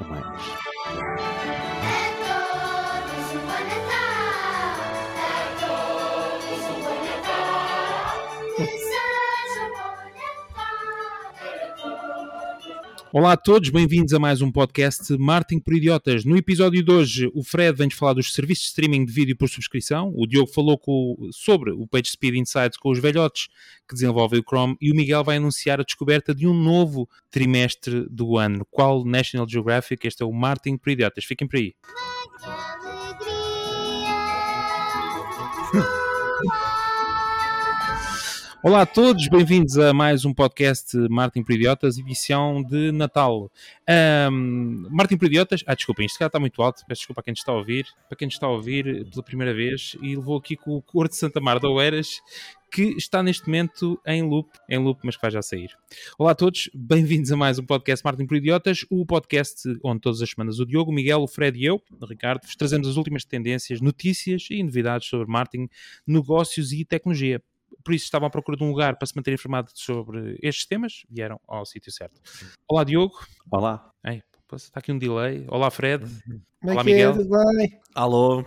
Good night. Olá a todos, bem-vindos a mais um podcast Marketing por Idiotas. No episódio de hoje, o Fred vem-nos falar dos serviços de streaming de vídeo por subscrição, o Diogo falou com, sobre o PageSpeed Insights com os velhotes que desenvolvem o Chrome e o Miguel vai anunciar a descoberta de um novo trimestre do ano. Qual National Geographic? Este é o Marketing por Idiotas. Fiquem por aí. Olá a todos, bem-vindos a mais um podcast Martin por Idiotas, edição de Natal. Um, Martin por Idiotas, ah, desculpem, isto está muito alto, peço desculpa a quem está a ouvir, para quem está a ouvir pela primeira vez, e levou aqui com o Cor de Santa Mar de Oeiras, que está neste momento em loop, em loop, mas que vai já sair. Olá a todos, bem-vindos a mais um podcast Martin por Idiotas, o podcast onde todas as semanas o Diogo, o Miguel, o Fred e eu, o Ricardo, vos trazemos as últimas tendências, notícias e novidades sobre marketing, negócios e tecnologia por isso estavam à procura de um lugar para se manter informado sobre estes temas, vieram ao sítio certo. Olá, Diogo. Olá. Ei, está aqui um delay. Olá, Fred. Como é Olá, que é? Miguel. Tudo bem? Alô.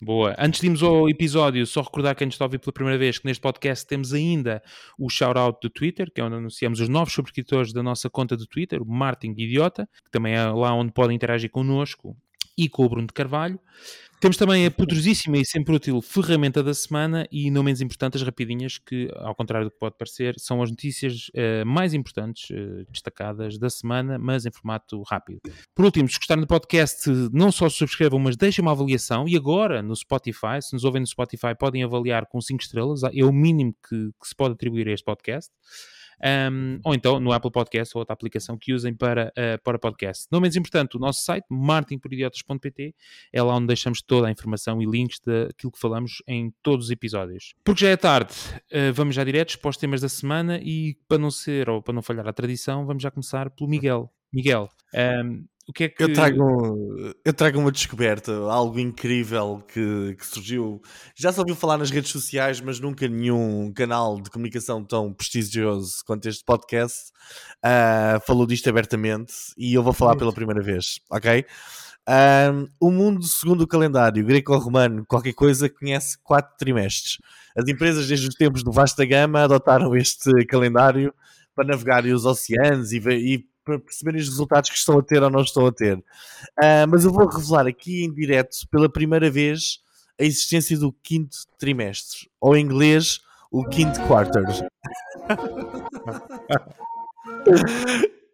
Boa. Antes de irmos ao episódio, só recordar quem nos está a ouvir pela primeira vez que neste podcast temos ainda o shout-out do Twitter, que é onde anunciamos os novos subscritores da nossa conta do Twitter, o Martin Idiota, que também é lá onde podem interagir connosco e com o Bruno de Carvalho. Temos também a poderosíssima e sempre útil ferramenta da semana e, não menos importante, as rapidinhas, que, ao contrário do que pode parecer, são as notícias eh, mais importantes, eh, destacadas da semana, mas em formato rápido. Por último, se gostarem do podcast, não só subscrevam, mas deixem uma avaliação. E agora, no Spotify, se nos ouvem no Spotify, podem avaliar com 5 estrelas. É o mínimo que, que se pode atribuir a este podcast. Um, ou então no Apple Podcast ou outra aplicação que usem para, uh, para podcast. Não menos importante, o nosso site, martinporidiotas.pt, é lá onde deixamos toda a informação e links daquilo que falamos em todos os episódios. Porque já é tarde, uh, vamos já diretos para os temas da semana e para não ser ou para não falhar a tradição, vamos já começar pelo Miguel. Miguel, um, o que é que... Eu trago, eu trago uma descoberta, algo incrível que, que, surgiu. Já se ouviu falar nas redes sociais, mas nunca nenhum canal de comunicação tão prestigioso quanto este podcast uh, falou disto abertamente e eu vou falar pela primeira vez, ok? Um, o mundo, segundo o calendário greco-romano, qualquer coisa, conhece quatro trimestres. As empresas, desde os tempos do Vasta Gama, adotaram este calendário para navegar os oceanos e, e para perceberem os resultados que estão a ter ou não estão a ter. Uh, mas eu vou revelar aqui em direto, pela primeira vez, a existência do quinto trimestre, ou em inglês, o quinto quarter.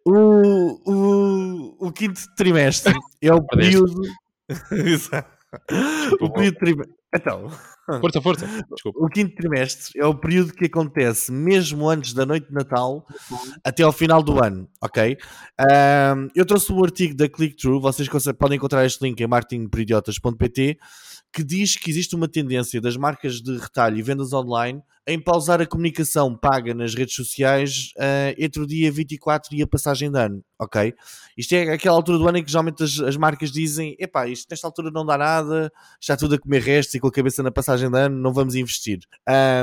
o, o, o quinto trimestre é o período. o período trimestre. Então, força, força. Desculpa. O quinto trimestre é o período que acontece mesmo antes da noite de Natal até ao final do ano, ok? Um, eu trouxe um artigo da ClickTrue, vocês podem encontrar este link em marketingperidiotas.pt que diz que existe uma tendência das marcas de retalho e vendas online em pausar a comunicação paga nas redes sociais uh, entre o dia 24 e a passagem de ano, ok? Isto é aquela altura do ano em que geralmente as, as marcas dizem epá, isto nesta altura não dá nada, está tudo a comer restos e com a cabeça na passagem de ano não vamos investir.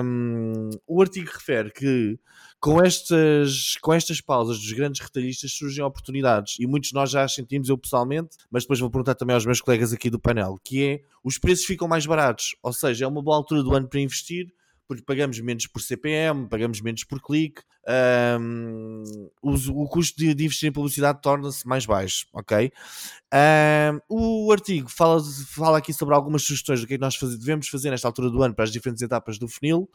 Um, o artigo refere que com estas, com estas pausas dos grandes retalhistas surgem oportunidades e muitos de nós já as sentimos, eu pessoalmente, mas depois vou perguntar também aos meus colegas aqui do painel, que é os preços ficam mais baratos, ou seja, é uma boa altura do ano para investir porque pagamos menos por CPM, pagamos menos por clique, um, o, o, custo de, de, investir em publicidade torna-se mais baixo, ok? Um, o artigo fala, fala aqui sobre algumas sugestões do que, é que nós devemos fazer nesta altura do ano para as diferentes etapas do funil,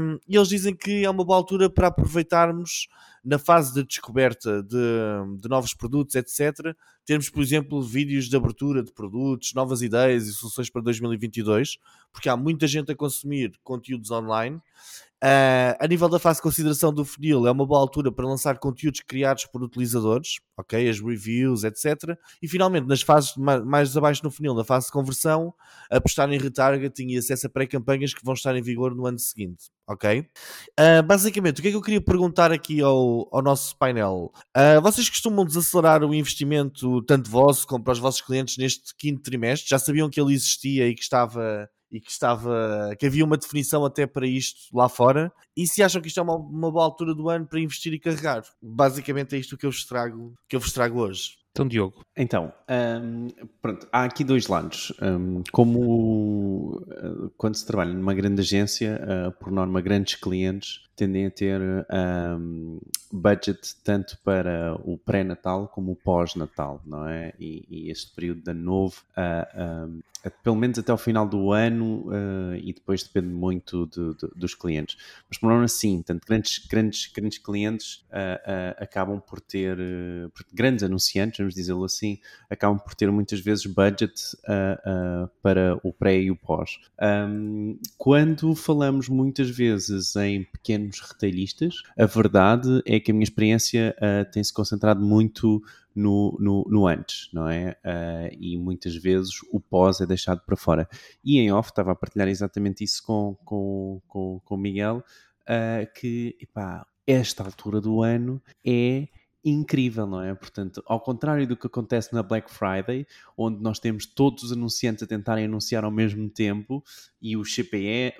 um, e eles dizem que é uma boa altura para aproveitarmos na fase de descoberta de, de novos produtos, etc., temos, por exemplo, vídeos de abertura de produtos, novas ideias e soluções para 2022, porque há muita gente a consumir conteúdos online Uh, a nível da fase de consideração do funil, é uma boa altura para lançar conteúdos criados por utilizadores, ok? As reviews, etc. E finalmente, nas fases mais abaixo no funil, na fase de conversão, apostar em retargeting e acesso a pré-campanhas que vão estar em vigor no ano seguinte, ok? Uh, basicamente, o que é que eu queria perguntar aqui ao, ao nosso painel? Uh, vocês costumam desacelerar o investimento, tanto vosso como para os vossos clientes, neste quinto trimestre? Já sabiam que ele existia e que estava e que estava que havia uma definição até para isto lá fora e se acham que isto é uma, uma boa altura do ano para investir e carregar basicamente é isto que eu vos trago que eu vos trago hoje Então, Diogo. Então, um, pronto, há aqui dois lados. Um, como uh, quando se trabalha numa grande agência, uh, por norma, grandes clientes tendem a ter um, budget tanto para o pré-natal como o pós-natal, não é? E, e, este período de ano novo, uh, pelo menos até o final do ano, e depois depende muito de, de, dos clientes. Mas por norma, sim, tanto grandes, grandes, grandes clientes acabam por ter, grandes anunciantes, vamos dizê-lo assim, acabam por ter muitas vezes budget uh, uh, para o pré e o pós. Um, quando falamos muitas vezes em pequenos retalhistas, a verdade é que a minha experiência uh, tem se concentrado muito no, no, no, antes, não é? Uh, e muitas vezes o pós é deixado para fora. E em off estava a partilhar exatamente isso com, com, com, com o Miguel, uh, que, epá, esta altura do ano é incrível, não é? Portanto, ao contrário do que acontece na Black Friday, onde nós temos todos os anunciantes a tentarem anunciar ao mesmo tempo e os,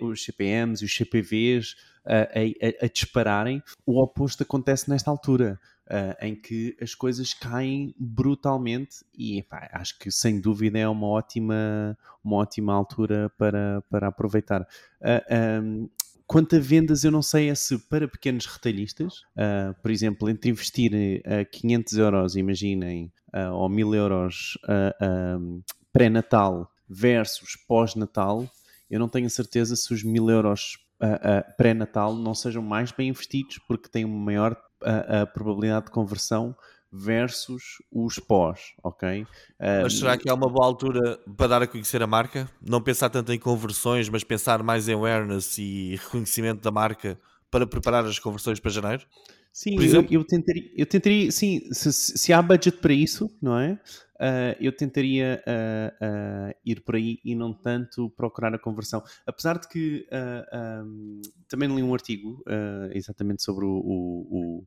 os CPMs e os CPVs a, a, a dispararem, o oposto acontece nesta altura. Uh, em que as coisas caem brutalmente e epá, acho que sem dúvida é uma ótima, uma ótima altura para, para aproveitar. Uh, um, Quanto a vendas, eu não sei é se para pequenos retalhistas, uh, por exemplo, entre investir uh, 500 euros, imaginem, uh, ou 1000 euros uh, pré-natal versus pós-natal, eu não tenho certeza se os 1000 euros pré-natal não sejam mais bem investidos, porque têm uma maior probabilidade de conversão versus os pós, ok? Mas será que é uma boa altura para dar a conhecer a marca? Não pensar tanto em conversões, mas pensar mais em awareness e reconhecimento da marca para preparar as conversões para janeiro? Sim, eu, eu, tentaria, eu tentaria, sim, se, se há budget para isso, não é? Uh, eu tentaria uh, uh, ir por aí e não tanto procurar a conversão. Apesar de que um, também li um artigo exatamente sobre o, o, o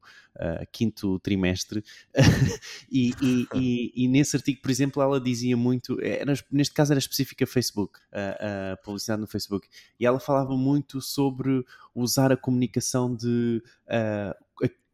quinto trimestre. E, e, e, e, nesse artigo, por exemplo, ela dizia muito, era, neste caso era específica Facebook, a publicidade no Facebook, e ela falava muito sobre usar a comunicação de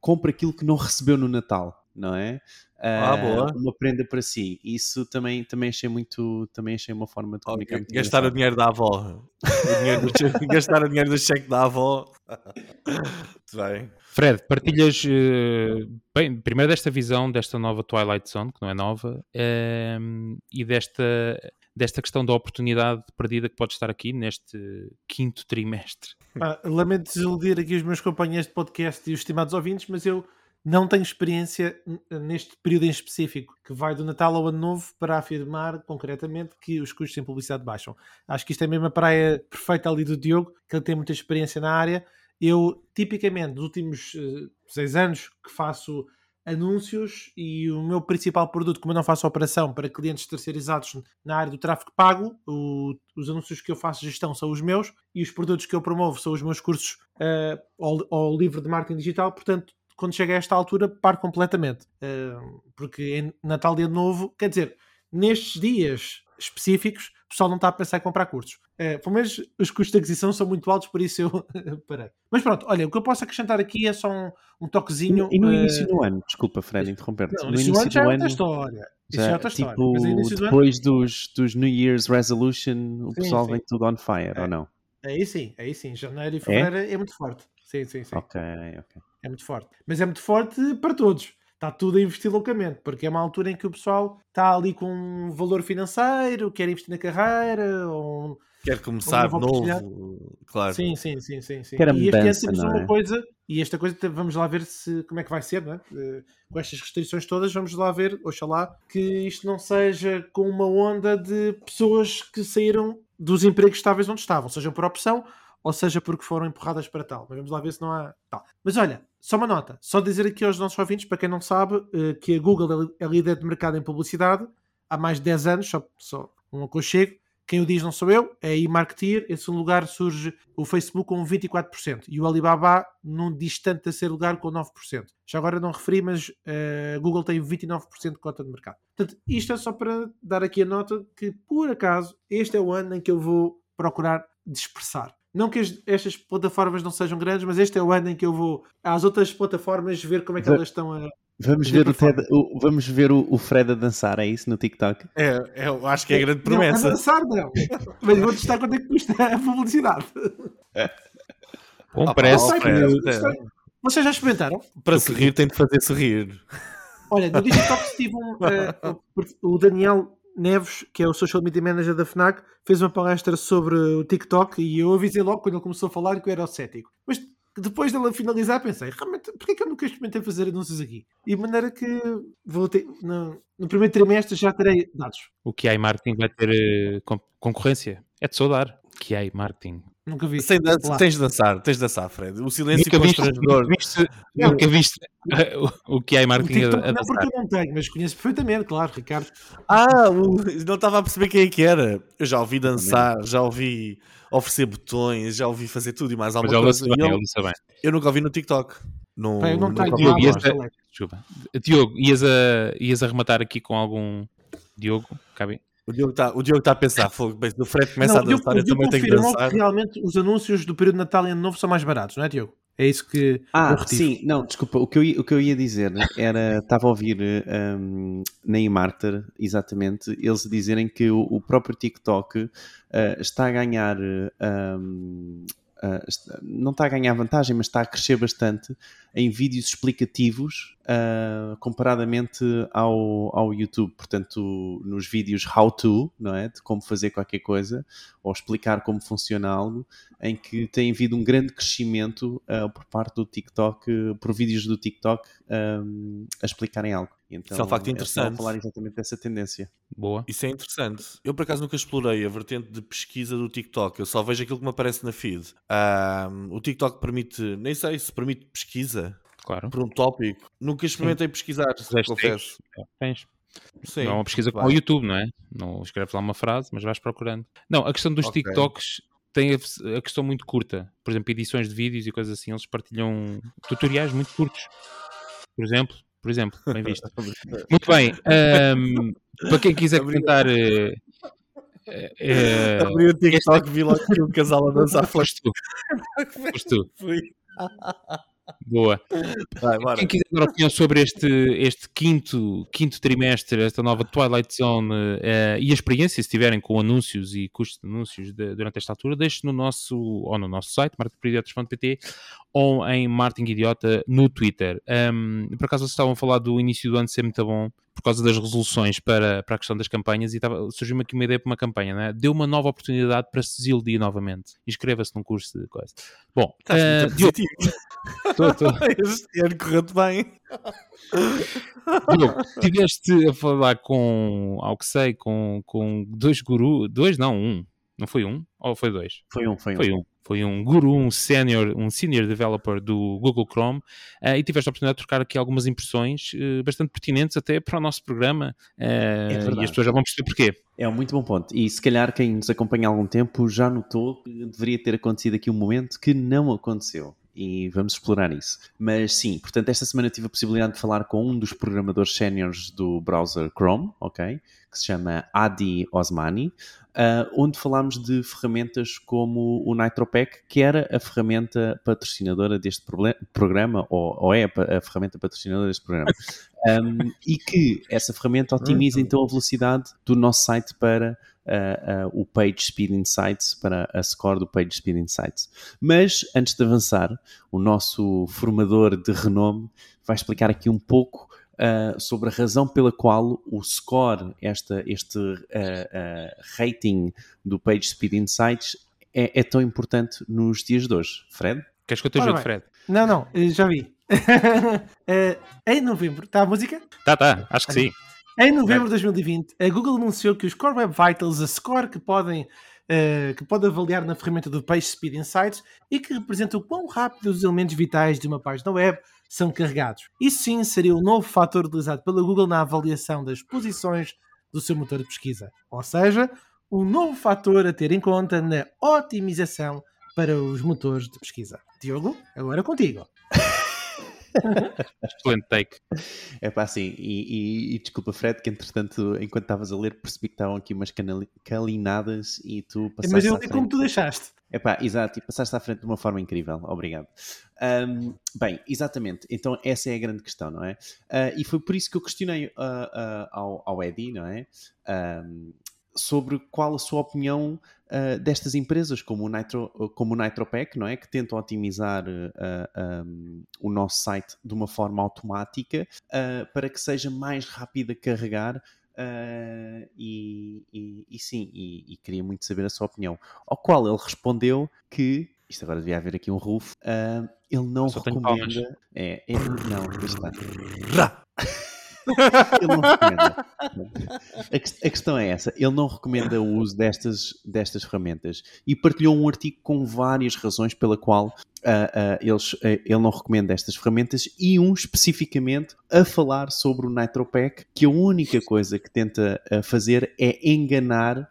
compra aquilo que não recebeu no Natal não é? Ah, boa. Uma prenda para si. Isso também, também achei muito, também achei uma forma de comunicar. Okay. Gastar o dinheiro da avó. o dinheiro do, gastar o dinheiro do cheque da avó. Bem. Fred, partilhas uh, bem, primeiro desta visão desta nova Twilight Zone, que não é nova, uh, e desta, desta questão da oportunidade perdida que pode estar aqui neste quinto trimestre. Ah, lamento desiludir aqui os meus companheiros de podcast e os estimados ouvintes, mas eu não tenho experiência neste período em específico, que vai do Natal ao Ano Novo, para afirmar concretamente que os custos em publicidade baixam. Acho que isto é mesmo a praia perfeita ali do Diogo, que ele tem muita experiência na área. Eu, tipicamente, nos últimos uh, seis anos que faço anúncios e o meu principal produto, como eu não faço operação para clientes terceirizados na área do tráfego pago, o, os anúncios que eu faço gestão são os meus e os produtos que eu promovo são os meus cursos uh, ao, ao livro de marketing digital. Portanto, quando chega a esta altura, paro completamente. Uh, porque em Natal Dia Novo, quer dizer, nestes dias específicos, o pessoal não está a pensar em comprar cursos. Uh, pelo menos os custos de aquisição são muito altos, por isso eu parei. Mas pronto, olha, o que eu posso acrescentar aqui é só um, um toquezinho. E no início uh... do ano, desculpa, Fred, interromper-te. No, no início do ano já é outra história. Isso já, é outra tipo, história. depois do ano... dos, dos New Year's Resolution, o sim, pessoal sim. vem tudo on fire, é. ou não? Aí sim, aí sim. Janeiro e fevereiro é, é muito forte. Sim, sim, sim. Ok, ok. É muito forte. Mas é muito forte para todos. Está tudo a investir loucamente, porque é uma altura em que o pessoal está ali com um valor financeiro, quer investir na carreira, ou quer começar de novo, claro. Sim, sim, sim, sim, sim. Quer e este ano temos uma é? coisa, e esta coisa vamos lá ver se como é que vai ser, não é? Uh, com estas restrições todas, vamos lá ver, oxalá, que isto não seja com uma onda de pessoas que saíram dos empregos estáveis onde estavam, sejam por opção ou seja porque foram empurradas para tal. Mas vamos lá ver se não há tal. Mas olha, só uma nota, só dizer aqui aos nossos ouvintes, para quem não sabe, eh, que a Google é líder de mercado em publicidade há mais de 10 anos, só, só um aconchego. Quem o diz não sou eu, é a eMarketeer. Em segundo lugar surge o Facebook com 24% e o Alibaba num distante terceiro lugar com 9%. Já agora não referi, mas a uh, Google tem 29% de cota de mercado. Portanto, isto é só para dar aqui a nota que, por acaso, este é o ano em que eu vou procurar dispersar. Não que estas plataformas não sejam grandes, mas este é o ano em que eu vou às outras plataformas ver como é que elas estão a, Vamos ver, o Ted, o, vamos ver o, o, Fred a dançar, é isso no TikTok? É, é eu acho que é a grande promessa. Não, a dançar não. Mas vou testar quanto é que custa a publicidade. Bom, parece que... Vocês já experimentaram? Para se rir tem de fazer sorrir. Olha, no TikTok tive um, uh, o Daniel Neves, que é o Social Media Manager da FNAC, fez uma palestra sobre o TikTok e eu avisei logo quando ele começou a falar que eu era cético. Mas depois dele finalizar, pensei, realmente, porquê que eu nunca experimentei fazer anúncios aqui? E de maneira que vou ter, no, no primeiro trimestre já terei dados. O QI Marketing vai ter uh, concorrência? É de saudar. QI Marketing. Nunca vi. Sem dan tens de dançar, tens de dançar, Fred. O silêncio nunca constrangedor. Viste, viste, nunca viste o, que é marketing o TikTok, a, a Não, porque eu não tenho, mas conheço perfeitamente, claro, Ricardo. Ah, o, não estava a perceber quem é que era. Eu já ouvi dançar, já ouvi oferecer botões, já ouvi fazer tudo e mais alguma mas coisa. Bem, eu, bem. eu nunca ouvi no TikTok. No, Pai, eu não tenho. Diogo, ias a. Diogo, ias a, ias a rematar aqui com algum... Diogo, cabe? O Diogo está tá a pensar, fogo, bem, o Fred começa não, a dançar, eu, também tenho que dançar. que realmente os anúncios do período de Natal e Ano Novo são mais baratos, não é, Diogo? É isso que. Ah, sim, não, desculpa, o que eu ia, o que eu ia dizer era. Estava a ouvir um, na Imarter, exatamente, eles dizerem que o, o próprio TikTok uh, está a ganhar. Um, uh, não está a ganhar vantagem, mas está a crescer bastante em vídeos explicativos uh, comparadamente ao, ao YouTube. Portanto, nos vídeos how to, não é? De como fazer qualquer coisa ou explicar como funciona algo, em que tem havido um grande crescimento uh, por parte do TikTok, por vídeos do TikTok um, a explicarem algo. Então, Isso é um facto interessante. É falar exatamente dessa tendência. Boa. Isso é interessante. Eu, por acaso, nunca explorei a vertente de pesquisa do TikTok. Eu só vejo aquilo que me aparece na feed. Um, o TikTok permite, nem sei se permite pesquisa claro. por um tópico. Nunca experimentei Sim. pesquisar, confesso. Tens. Sim, não é uma pesquisa como o YouTube, não é? Não escreves lá uma frase, mas vais procurando. Não, a questão dos okay. TikToks tem a, questão muito curta. Por exemplo, edições de vídeos e coisas assim, eles partilham tutoriais muito curtos. Por exemplo, por exemplo, bem visto. muito bem. Um, para quem quiser comentar. Uh, uh, Abri o TikTok, vi logo que um casal a dançar. Foste tu. Foste tu. Fui. Boa. Vai, Quem quiser dar opinião sobre este, este quinto, quinto trimestre, esta nova Twilight Zone uh, e a experiência, se tiverem com anúncios e custos de anúncios de, durante esta altura, deixe no nosso, ou no nosso site, marketingidiotas.pt ou em Martin Idiota no Twitter. Um, por acaso vocês estavam a falar do início do ano ser muito bom por causa das resoluções para, para a questão das campanhas e surgiu-me aqui uma ideia para uma campanha, né? deu uma nova oportunidade para se desiludir novamente. Inscreva-se num curso de coisa. Bom, Estás uh, Diogo, estou, estou. Este ano correu-te bem. Diogo, estiveste a falar com, ao que sei, com, com dois gurus, dois não, um, não foi um? Ou foi dois? Foi um, foi um. Foi um foi um guru, um senior, um senior developer do Google Chrome uh, e tiveste a oportunidade de trocar aqui algumas impressões uh, bastante pertinentes até para o nosso programa uh, é e as pessoas já vão perceber porquê. É um muito bom ponto e se calhar quem nos acompanha há algum tempo já notou que deveria ter acontecido aqui um momento que não aconteceu e vamos explorar isso. Mas sim, portanto, esta semana tive a possibilidade de falar com um dos programadores séniores do browser Chrome, ok? Que se chama Adi Osmani, uh, onde falámos de ferramentas como o NitroPack, que era a ferramenta patrocinadora deste programa, ou, ou, é a, a, ferramenta patrocinadora deste programa. Um, e que essa ferramenta otimiza então a velocidade do nosso site para uh, uh, o Page Speed Insights, para a score do Page Speed Insights. Mas, antes de avançar, o nosso formador de renome vai explicar aqui um pouco Uh, sobre a razão pela qual o score, esta, este uh, uh, rating do Page Speed Insights é, é, tão importante nos dias de hoje. Fred? Queres que eu te ajude, Fred? Não, não, já vi. em novembro, está a música? Tá, tá, acho que sim. Em novembro de 2020, a Google anunciou que os Core Web Vitals, a score que podem uh, que pode avaliar na ferramenta do Page Speed Insights e que representa o quão rápido os elementos vitais de uma página web são carregados. Isso sim seria o novo fator utilizado pela Google na avaliação das posições do seu motor de pesquisa. Ou seja, um novo fator a ter em conta na otimização para os motores de pesquisa. Diogo, agora contigo. Excelente take. É pá, assim, e, e, e, desculpa, Fred, que entretanto, enquanto estavas a ler, percebi que estavam aqui umas calinadas e tu passaste. Mas eu li como tu deixaste. Epá, exato, e passaste à frente de uma forma incrível, obrigado. Um, bem, exatamente, então essa é a grande questão, não é? Uh, e foi por isso que eu questionei uh, uh, ao, ao Eddie, não é? Um, sobre qual a sua opinião uh, destas empresas, como o, Nitro, como o não é? Que tentam otimizar uh, um, o nosso site de uma forma automática uh, para que seja mais rápido a carregar. E, e, e, sim, e, e, queria muito saber a sua opinião. Ao qual ele respondeu que isto agora devia haver aqui um roof. ele não Só recomenda. É, é, não, está. Ele não recomenda. A, questão é essa: ele não recomenda o uso destas, destas ferramentas e partilhou um artigo com várias razões pela qual uh, uh, eles, uh, ele não recomenda estas ferramentas e um especificamente a falar sobre o NitroPack, que a única coisa que tenta fazer é enganar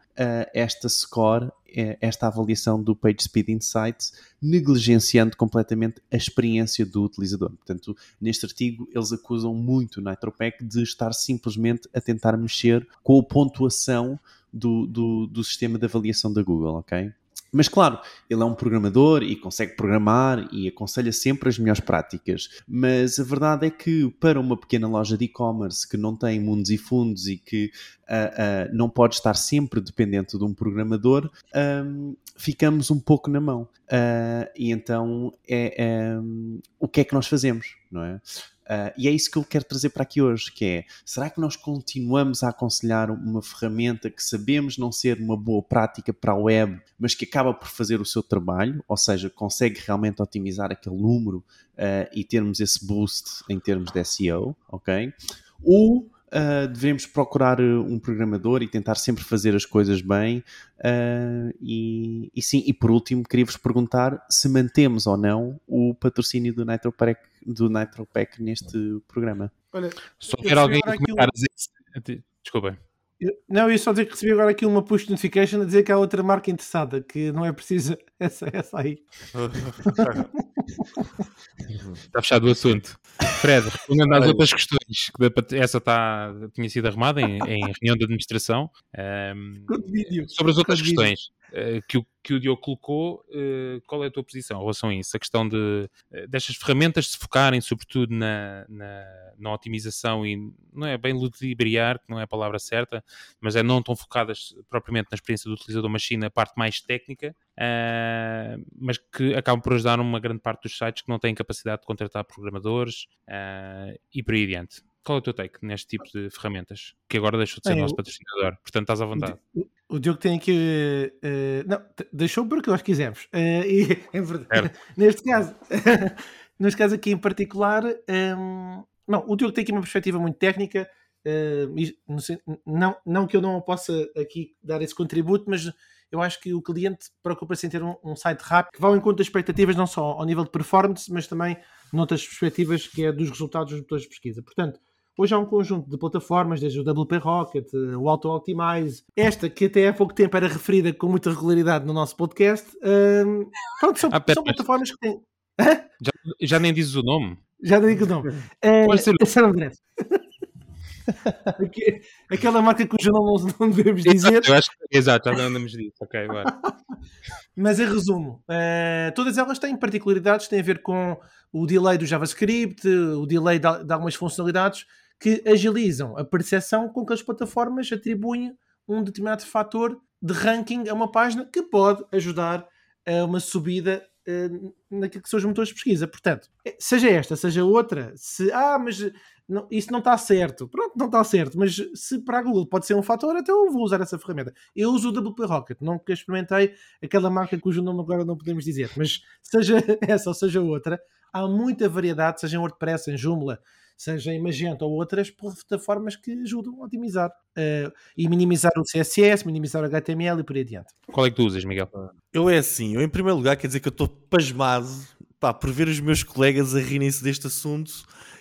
esta score é esta avaliação do PageSpeed Insights, negligenciando completamente a experiência do utilizador. Portanto, neste artigo, eles acusam muito o NitroPack de estar simplesmente a tentar mexer com a pontuação do, do, do sistema de avaliação da Google, ok? Mas claro, ele é um programador e consegue programar e aconselha sempre as melhores práticas. Mas a verdade é que para uma pequena loja de e-commerce que não tem mundos e fundos e que uh, uh, não pode estar sempre dependente de um programador, um, ficamos um pouco na mão. Uh, e então é, é, o que é que nós fazemos, não é? Uh, e é isso que eu quero trazer para aqui hoje, que é, será que nós continuamos a aconselhar uma ferramenta que sabemos não ser uma boa prática para a web, mas que acaba por fazer o seu trabalho, ou seja, consegue realmente otimizar aquele número uh, e termos esse boost em termos de SEO, ok? Ou uh, devemos procurar uh, um programador e tentar sempre fazer as coisas bem. Uh, e, e, sim, e por último, queria-vos perguntar se mantemos ou não o patrocínio do NitroPack, do NitroPack neste programa. Olha, só quero alguém comentar. Um... Desculpa. Não, eu ia só dizer que recebi agora aqui uma push notification a dizer que há outra marca interessada, que não é preciso essa, essa aí. Está fechado o assunto. Fred, respondendo às outras questões, essa tá, tinha sido arrumada em, em reunião de administração. Um, sobre as outras questões que, o, que o Diogo colocou, uh, qual é a tua posição em relação a isso? A questão de, uh, destas ferramentas se focarem sobretudo na, na, na, otimização e não é bem ludibriar, que não é a palavra certa, mas é não tão focadas propriamente na experiência do utilizador, mas sim na parte mais técnica, uh, mas que acabam por ajudar uma grande parte dos sites que não têm capacidade de contratar programadores uh, e por aí adiante. Qual é o teu take neste tipo de ferramentas? Que agora deixou de ser nosso patrocinador, portanto estás à vontade. O, o Diogo tem aqui. Uh, não, deixou porque nós quisemos. Uh, e, é verdade. neste caso, neste caso aqui em particular, um, ehm, não, o Diogo tem aqui uma perspectiva muito técnica. Uh, não, não que eu não possa aqui dar esse contributo, mas eu acho que o cliente preocupa-se em ter um, um, site rápido que vá ao encontro das expectativas, não só ao nível de performance, mas também noutras perspectivas que é dos resultados dos motores de pesquisa. Portanto, hoje há um conjunto de plataformas, desde o WP Rocket, o Auto Optimize, esta que até há pouco tempo era referida com muita regularidade no nosso podcast. Um, pronto, são, ah, pera, são plataformas que têm. Já, já, nem dizes o nome? Já nem digo o nome. Pode ser. Uh, Aquela marca cujo nome não devemos dizer. Exato, eu acho que, exato já não andamos disso. Ok, agora. Mas em resumo, uh, todas elas têm particularidades, têm a ver com o delay do JavaScript, o delay de, de algumas funcionalidades que agilizam a percepção com que as plataformas atribuem um determinado fator de ranking a uma página que pode ajudar a uma subida uh, naquilo que são os motores de pesquisa. Portanto, seja esta, seja outra, se ah, mas não, isso não está certo. Pronto, não está certo, mas se para a Google pode ser um fator, até eu vou usar essa ferramenta. Eu uso o WP Rocket, nunca experimentei aquela marca cujo nome agora não podemos dizer, mas seja essa ou seja outra, há muita variedade, seja em WordPress, em Joomla, seja em Magento ou outras plataformas que ajudam a otimizar uh, e minimizar o CSS, minimizar o HTML e por aí adiante. Qual é que tu usas, Miguel? Eu é assim, eu em primeiro lugar quer dizer que eu estou pasmado pá, por ver os meus colegas a rirem-se deste assunto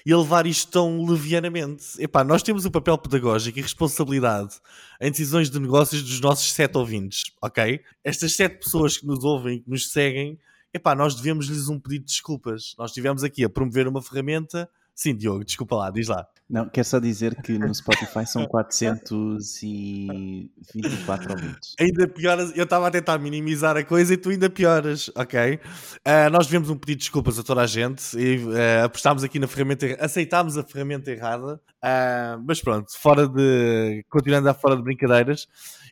e a levar isto tão levianamente. Epá, nós temos o papel pedagógico e responsabilidade em decisões de negócios dos nossos sete ouvintes, ok? Estas sete pessoas que nos ouvem, que nos seguem, epá, nós devemos lhes um pedido de desculpas. Nós estivemos aqui a promover uma ferramenta. Sim, Diogo, desculpa lá, diz lá. Não, quero só dizer que no Spotify são 424 ouvintes. Ainda pioras, eu estava a tentar minimizar a coisa e tu ainda pioras, ok? Uh, nós devemos um pedido de desculpas a toda a gente e uh, apostámos aqui na ferramenta, aceitámos a ferramenta errada, uh, mas pronto, fora de, continuando a fora de brincadeiras,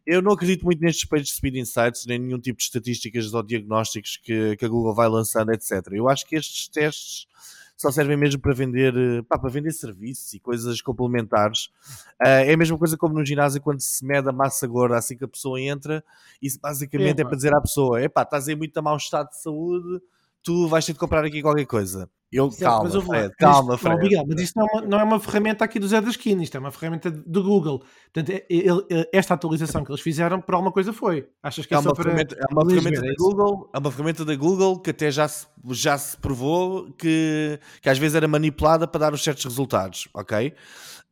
eu não acredito muito nestes pages de Speed Insights, nem nenhum tipo de estatísticas ou diagnósticos que, que a Google vai lançando, etc. Eu acho que estes testes só servem mesmo para vender, eh, pá, para vender serviços e coisas complementares. Uh, é a mesma coisa como no ginásio quando se mede a massa gorda assim que a pessoa entra, isso basicamente é, é para dizer à pessoa: é pá, estás em muito mau estado de saúde, tu vais ter de comprar aqui qualquer coisa. Eu, certo, calma, mas, Fred, calma, Fred. Obrigado, mas isto não é, uma, não é, uma, ferramenta aqui do Zé da Esquina, isto é uma ferramenta do Google. Portanto, é, é, esta atualização que eles fizeram, por alguma coisa foi. Achas que é, é só para. É uma ferramenta da Google, é uma ferramenta da Google que até já se, já se provou que, que às vezes era manipulada para dar os certos resultados, ok?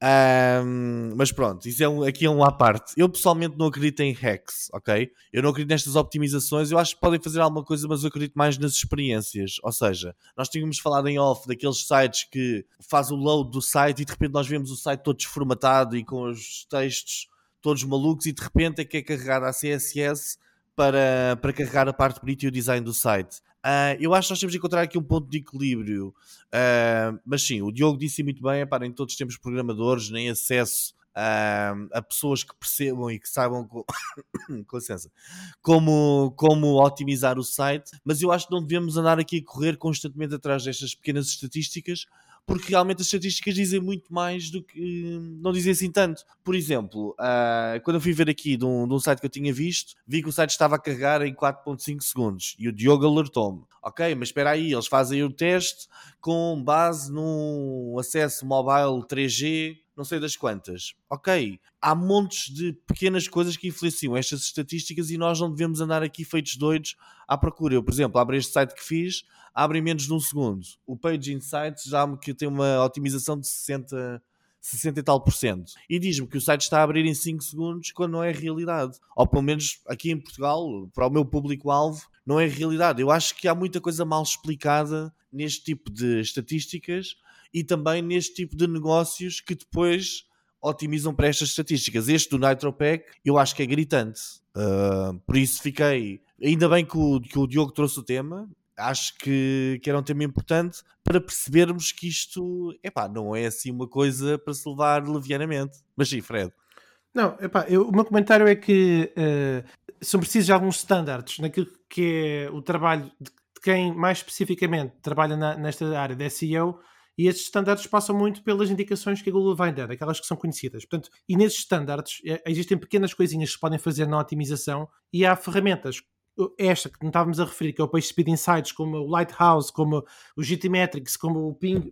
Um, mas pronto, isso é um, aqui é um à parte. Eu pessoalmente não acredito em hacks, ok? Eu não acredito nestas optimizações. Eu acho que podem fazer alguma coisa, mas eu acredito mais nas experiências. Ou seja, nós tínhamos falado em off daqueles sites que faz o load do site e de repente nós vemos o site todo desformatado e com os textos todos malucos e de repente é que é carregada a CSS para, para carregar a parte bonita e o design do site. Uh, eu acho que nós temos de encontrar aqui um ponto de equilíbrio. Uh, mas sim, o Diogo disse muito bem: para nem todos temos programadores, nem acesso uh, a pessoas que percebam e que saibam, com, com licença, como, como otimizar o site. Mas eu acho que não devemos andar aqui a correr constantemente atrás destas pequenas estatísticas, porque realmente as estatísticas dizem muito mais do que não dizem assim tanto. Por exemplo, uh, quando eu fui ver aqui de um, de um, site que eu tinha visto, vi que o site estava a carregar em 4.5 segundos e o Diogo alertou-me. Ok, mas espera aí, eles fazem o teste com base num acesso mobile 3G não sei das quantas. Ok, há montes de pequenas coisas que influenciam estas estatísticas e nós não devemos andar aqui feitos doidos à procura. Eu, por exemplo, abro este site que fiz, abre em menos de um segundo. O Page Insights já que tem uma otimização de 60, 60 e tal por cento. E diz-me que o site está a abrir em 5 segundos quando não é realidade. Ou pelo menos aqui em Portugal, para o meu público-alvo, não é realidade. Eu acho que há muita coisa mal explicada neste tipo de estatísticas e também neste tipo de negócios que depois otimizam para estas estatísticas. Este do NitroPack eu acho que é gritante. Uh, por isso fiquei. Ainda bem que o, que o Diogo trouxe o tema. Acho que, que era um tema importante para percebermos que isto epá, não é assim uma coisa para se levar levianamente. Mas sim, Fred. Não, epá, eu, o meu comentário é que uh, são precisos alguns standards naquilo que é o trabalho de, de quem mais especificamente trabalha na, nesta área de SEO e esses estándares passam muito pelas indicações que a Google vai dar, aquelas que são conhecidas. Portanto, e nesses estándares eh, existem pequenas coisinhas que se podem fazer na otimização e há ferramentas esta que não estávamos a referir, que é o Page Speed Insights, como o Lighthouse, como o GTmetrix, como o Ping,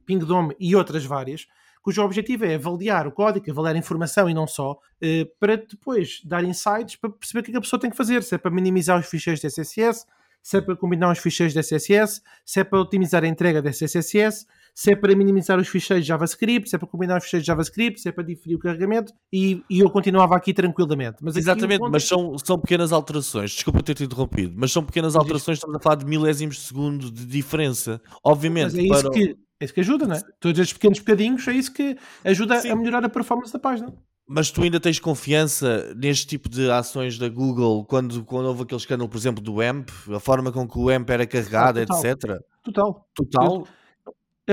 e outras várias, cujo objetivo é avaliar o código, avaliar a informação e não só, eh, para depois dar insights para perceber o que, é que a pessoa tem que fazer, se é para minimizar os ficheiros de SSS, se é para combinar os ficheiros de SSS, se é para otimizar a entrega de SSS, se é para minimizar os ficheiros de JavaScript, se é para combinar os ficheiros de JavaScript, se é para diferir o carregamento, e, e eu continuava aqui tranquilamente. Mas Exatamente, mas é são, são pequenas alterações, desculpa ter te interrompido, mas são pequenas alterações, estamos a falar de milésimos de segundo de diferença. Obviamente, mas é isso, para... que, é isso que ajuda, não é? Todos estes pequenos bocadinhos é isso que ajuda Sim. a melhorar a performance da página. Mas tu ainda tens confiança neste tipo de ações da Google quando, quando houve aquele escândalo, por exemplo, do AMP, a forma com que o AMP era carregado, ah, total. etc. Total. Total. É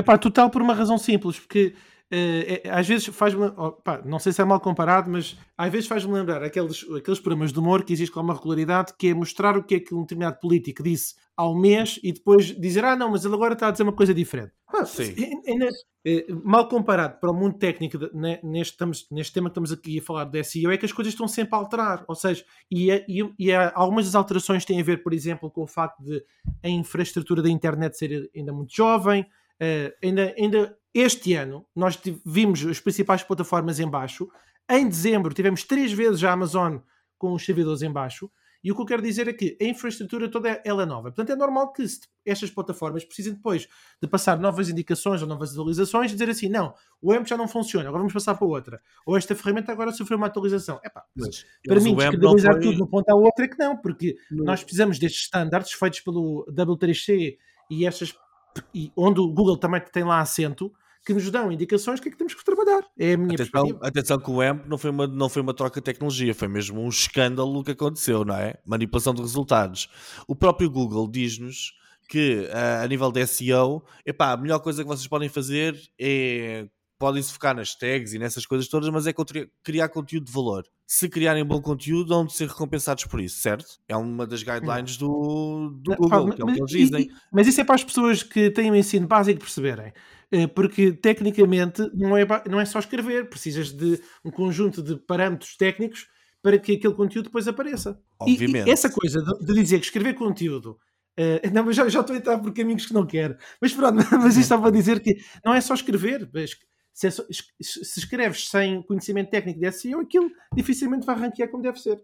pá, total por uma razão simples, porque uh, é, às vezes faz-me, oh, não sei se é mal comparado, mas às vezes faz-me lembrar aqueles, aqueles programas de humor que existe com uma regularidade, que é mostrar o que é que um determinado político disse ao mês e depois dizer, ah não, mas ele agora está a dizer uma coisa diferente. Ah, Sim. É, é, mal comparado para o mundo técnico né, neste, estamos, neste tema que estamos aqui a falar de SEO, é que as coisas estão sempre a alterar. Ou seja, e, é, e, e algumas das alterações têm a ver, por exemplo, com o facto de a infraestrutura da internet ser ainda muito jovem, Uh, ainda, ainda este ano nós vimos as principais plataformas em baixo. Em dezembro tivemos três vezes a Amazon com os servidores em baixo. E o que eu quero dizer é que a infraestrutura toda é, ela é nova. Portanto, é normal que estas plataformas precisem depois de passar novas indicações ou novas atualizações e dizer assim: não, o AMP já não funciona, agora vamos passar para outra. Ou esta ferramenta agora sofreu uma atualização. Epá, mas, para mim, descredibilizar foi... tudo de um ponto à outra é que não, porque não. nós precisamos destes standards feitos pelo W3C e estas e onde o Google também tem lá assento, que nos dão indicações do que é que temos que trabalhar. É a minha Atenção, perspectiva. atenção que o AMP não foi, uma, não foi uma troca de tecnologia, foi mesmo um escândalo que aconteceu, não é? Manipulação de resultados. O próprio Google diz-nos que ah, a nível de SEO, epá, a melhor coisa que vocês podem fazer é podem-se focar nas tags e nessas coisas todas, mas é criar conteúdo de valor. Se criarem bom conteúdo, vão de ser recompensados por isso, certo? É uma das guidelines do, do Não, Google, pá, que é o mas, que eles e- dizem. e- mas isso é para as pessoas que têm o ensino básico perceberem. Eh, Porque tecnicamente não é, não é só escrever, precisas de um conjunto de parâmetros técnicos para que aquele conteúdo depois apareça. E- e Obviamente. essa coisa de, de dizer que escrever conteúdo. eh, não, mas já, já estou a entrar por caminhos que não quero. Mas pronto, mas isto só para dizer que não é só escrever. Mas Se, é se escreves sem conhecimento técnico de SEO, aquilo dificilmente vai ranquear como deve ser.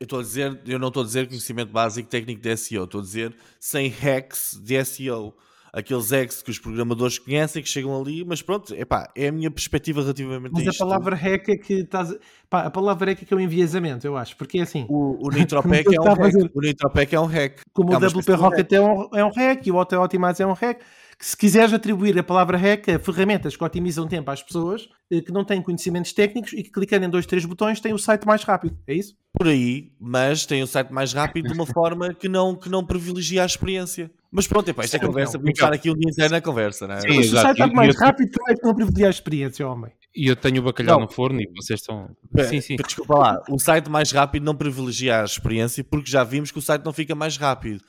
Eu estou a dizer, eu não estou a dizer conhecimento básico técnico de SEO, estou a dizer sem hacks de SEO. Aqueles hacks que os programadores conhecem, que chegam ali, mas pronto, epá, é a minha perspectiva relativamente Mas a a isto. palavra hack é que estás. a- Pá, a palavra hack é que é o enviesamento, eu acho. Porque é assim, O, o Nitropec Como é um a hack. O Nitropec é um hack. como É o WP Rocket é um, é um hack e o Auto Optimize é um hack, se quiseres atribuir a palavra hack a ferramentas que otimizam tempo às pessoas eh, que não têm conhecimentos técnicos e que clicando em dois, três botões têm o site mais rápido. É isso? por aí, mas tem o site mais rápido de uma forma que não, que não privilegia a experiência. Mas pronto, epá, esta Sim, conversa, podemos estar aqui um dia inteiro na conversa, não é? Sim, Mas se o exato. site está E- mais eu- rápido, como é que não privilegia a experiência, homem? E eu tenho o bacalhau Não. no forno e vocês estão. Pera, Sim, sim. Desculpa lá, o site mais rápido não privilegia a experiência porque já vimos que o site não fica mais rápido.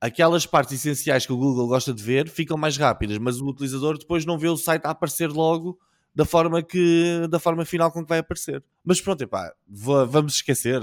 Aquelas partes essenciais que o Google gosta de ver ficam mais rápidas, mas o utilizador depois não vê o site a aparecer logo da forma que da forma final com que vai aparecer. Mas pronto, epá, va- vamos esquecer.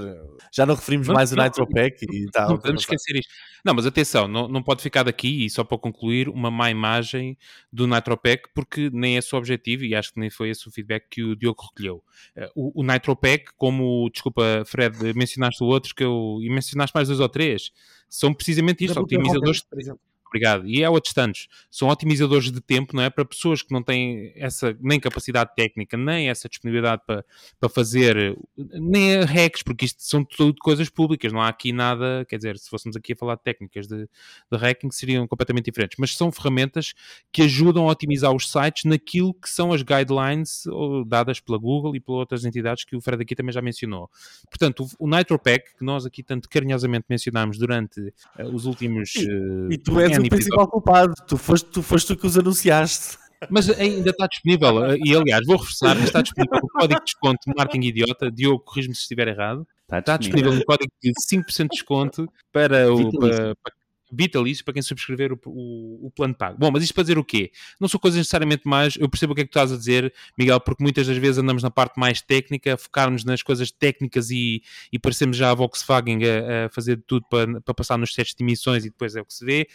Já não referimos Vamos- mais o não, Nitropec e tal. podemos esquecer isto. Não, mas atenção, não, não pode ficar daqui, e só para concluir, uma má imagem do Nitropec, porque nem é esse o objetivo, e acho que nem foi esse o feedback que o Diogo recolheu. Eh, O, o Nitropec, como, desculpa, Fred, mencionaste o outro, que eu, e mencionaste mais dois ou três, são precisamente isto, WP otimizadores Rocket, por exemplo. Obrigado. E é outros tantos. São otimizadores de tempo, não é? Para pessoas que não têm essa nem capacidade técnica, nem essa disponibilidade para, para fazer, nem hacks, porque isto são tudo coisas públicas. Não há aqui nada, quer dizer, se fôssemos aqui a falar de técnicas de, de hacking, seriam completamente diferentes. Mas são ferramentas que ajudam a otimizar os sites naquilo que são as guidelines dadas pela Google e por outras entidades que o Fred aqui também já mencionou. Portanto, o, o NitroPack, que nós aqui tanto carinhosamente mencionámos durante eh, os últimos. eh, E tu és o principal culpado. Tu foste, tu foste tu que os anunciaste. Mas ainda está disponível, eh, e aliás, vou reforçar, mas está disponível o código de desconto Marketing Idiota, Diogo, corrijo-me se estiver errado, está disponível um código de 5% de desconto para o Vitalício. para, para, vitalício para quem subscrever o, o, o plano pago. Bom, mas isto para dizer o quê? Não são coisas necessariamente mais, eu percebo o que é que tu estás a dizer, Miguel, porque muitas das vezes andamos na parte mais técnica, a focar-nos nas coisas técnicas e, e parecemos já a Volkswagen a, a fazer tudo para, para passar nos testes de emissões e depois é o que se vê,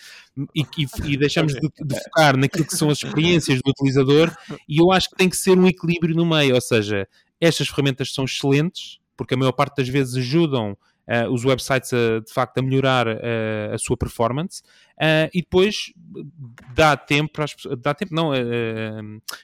e, e- e deixamos de, de focar naquilo que são as experiências do utilizador, e eu acho que tem que ser um equilíbrio no meio, ou seja, estas ferramentas são excelentes, porque a maior parte das vezes ajudam eh, os websites a, de facto a melhorar eh, a sua performance eh, e depois dá tempo para as dá tempo não, eh,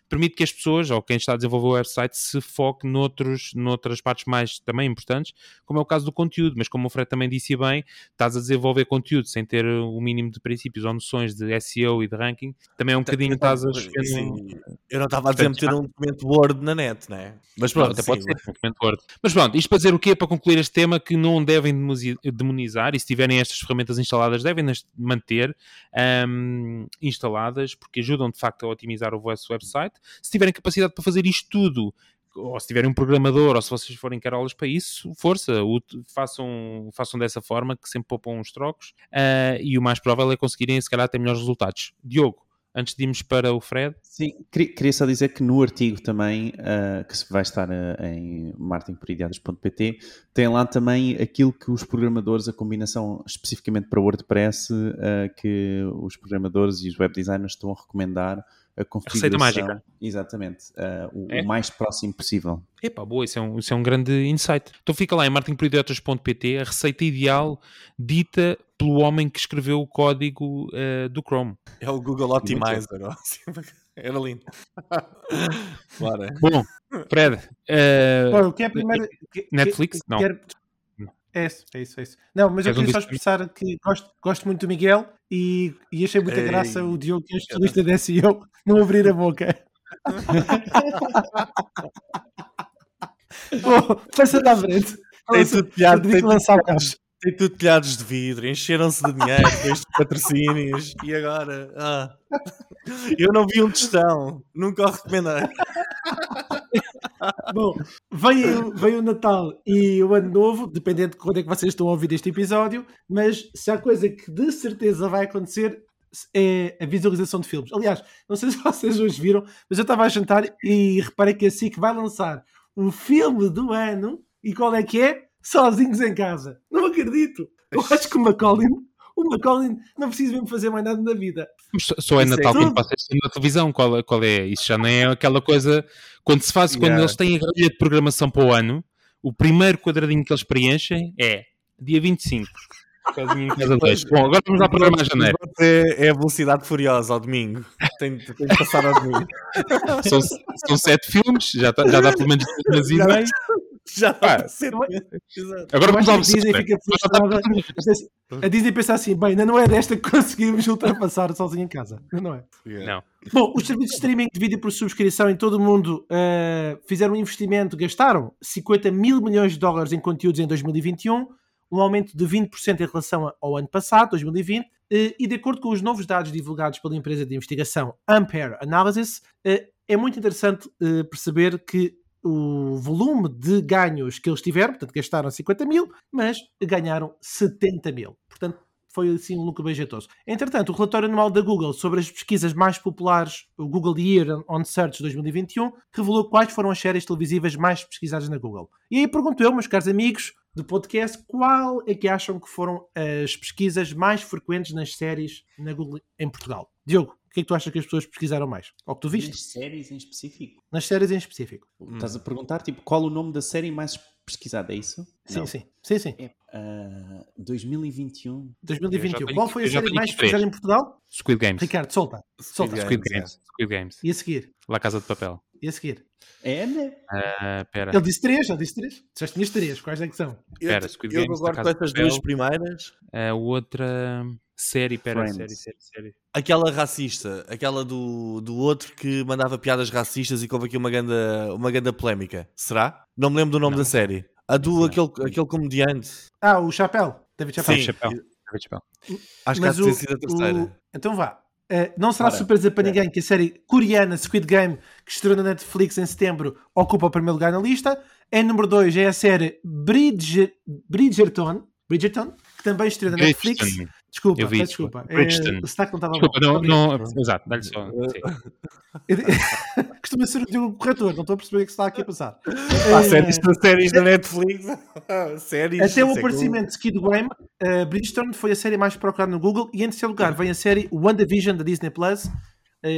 permite que as pessoas ou quem está a desenvolver o website se foque noutros, noutras partes mais também importantes, como é o caso do conteúdo, mas como o Fred também disse bem, estás a desenvolver conteúdo sem ter o mínimo de princípios ou noções de SEO e de ranking, também é um bocadinho estás a chover num- Sim, Eu não estava a dizer meter um documento Word na net, né? Mas pronto, até pode ser, um documento Word. Mas pronto, isto para dizer o quê? Para concluir este tema, que não devem demonizar, e se tiverem estas ferramentas instaladas, devem-nas manter ahm, instaladas, porque ajudam de facto a otimizar o vosso website. Se tiverem capacidade para fazer isto tudo, ou se tiverem um programador, ou se vocês forem carolas para isso, força, façam, façam dessa forma, que sempre poupam uns trocos, ah, e o mais provável é conseguirem, se calhar, ter melhores resultados. Diogo, antes de irmos para o Fred, Sim, queria, só dizer que no artigo também, ah, que vai estar ah, em marketingporidiadas.pt, tem lá também aquilo que os programadores, a combinação especificamente para WordPress, ah, que os programadores e os web designers estão a recomendar a configuração. receita mágica. Exatamente, ah, o, É? o mais próximo possível. Epá, boa, isso é, um, isso é um grande insight. Então fica lá em marketingporidiotas.pt a receita ideal dita pelo homem que escreveu o código eh, do Chrome. É o Google Optimizer. ó. Era lindo. Bora. Bom, Fred, eh, Bom, o que é primeiro. que- Netflix? que- Não. quero- É isso, é isso, é isso. Não, mas eu És um queria só expressar que gosto, gosto muito do Miguel e, e achei muita Ei, graça o Diogo, que é especialista de SEO, não abrir a boca. Bom, passa à frente. Tem tudo telhado, Tem tem que lançar o carro. Tem tudo telhados de vidro, encheram-se de dinheiro com estes patrocínios e agora. ah. Eu não vi um tostão, nunca o recomendei. Bom, veio, veio o Natal e o Ano Novo, dependendo de quando é que vocês estão a ouvir este episódio, mas se há coisa que de certeza vai acontecer é a visualização de filmes. Aliás, não sei se vocês hoje viram, mas eu estava a jantar e reparei que a SIC vai lançar um filme do ano e qual é que é? Sozinhos em casa. Não acredito. Eu acho que o Macaulay, o Macaulay não precisa mesmo fazer mais nada na vida. Mas só- só é Isso é Natal tudo. quando passa na televisão. Qual, é- qual é? Isso já não é aquela coisa. Quando se faz, quando Yeah. eles têm a grelha de programação para o ano, o primeiro quadradinho que eles preenchem é dia 25. Sozinho em casa dois. Bom, agora vamos lá para programar janeiro. É, é a velocidade furiosa ao domingo. Tem, tem de passar ao domingo. São, são sete filmes, já, tá- já dá pelo menos duas semanas e Já dá- ser. Agora vamos ao a Disney Summer. fica frustrada. A Disney pensa assim: bem, ainda não é desta que conseguimos ultrapassar sozinho em casa. Não é? Não. Bom, os serviços de streaming de vídeo por subscrição em todo o mundo eh, fizeram um investimento, gastaram 50 mil milhões de dólares em conteúdos em 2021, um aumento de 20% em relação ao ano passado, 2020, eh, e de acordo com os novos dados divulgados pela empresa de investigação Ampere Analysis, eh, é muito interessante perceber que o volume de ganhos que eles tiveram, portanto gastaram 50 mil, mas ganharam 70 mil. Portanto, foi assim um lucro bem jeitoso. Entretanto, o relatório anual da Google sobre as pesquisas mais populares, o Google Year on Search 2021, revelou quais foram as séries televisivas mais pesquisadas na Google. E aí pergunto eu, meus caros amigos do podcast, qual é que acham que foram as pesquisas mais frequentes nas séries na Google em Portugal? Diogo, que é que tu achas que as pessoas pesquisaram mais? Ou que tu viste? Nas séries em específico. Nas séries em específico. Estás a perguntar, tipo, qual o nome da série mais pesquisada, é isso? Sim, Não. sim. Sim, sim. É, ah, 2021. 2021. tenho- Qual foi a eu já série mais pesquisada em Portugal? Squid Games. Ricardo, solta. Solta. Games, Squid é. Games. Squid Games. E a seguir? La Casa de Papel. E a seguir? É, né? Ah, Pera. Ele disse três, ele disse três. Disseste tinhas três, quais é que são? Espera, Eu, Squid eu Games, concordo La com estas Papel. duas primeiras. A outra série, pera, Friends. série, série, série. Aquela racista, aquela do, do outro que mandava piadas racistas e que houve aqui uma grande, uma grande polémica. Será? Não me lembro do nome Não. da série. A do aquele, aquele comediante. Ah, o Chapéu. David Chapéu. Sim. Chapéu. David Chapéu. Acho que há de ter sido a terceira. o- Então vá. Eh, não será Ora, surpresa para ninguém que a série coreana Squid Game, que estreou na Netflix em setembro, ocupa o primeiro lugar na lista. Em número 2 é a série Bridger, Bridgerton, Bridgerton, que também estreou na Netflix. Bridgerton. Desculpa, Eu vi, desculpa. Eh, o sotaque não estava Desculpa, bom. não, não, exato, dá-lhe só. Costuma ser o corretor, não estou a perceber o que está aqui a passar. Há Eh, séries, séries da Netflix. séries. Até o isso é aparecimento de Skid Game, uh, Bridgestone foi a série mais procurada no Google e em terceiro lugar vem a série WandaVision da Disney Plus uh,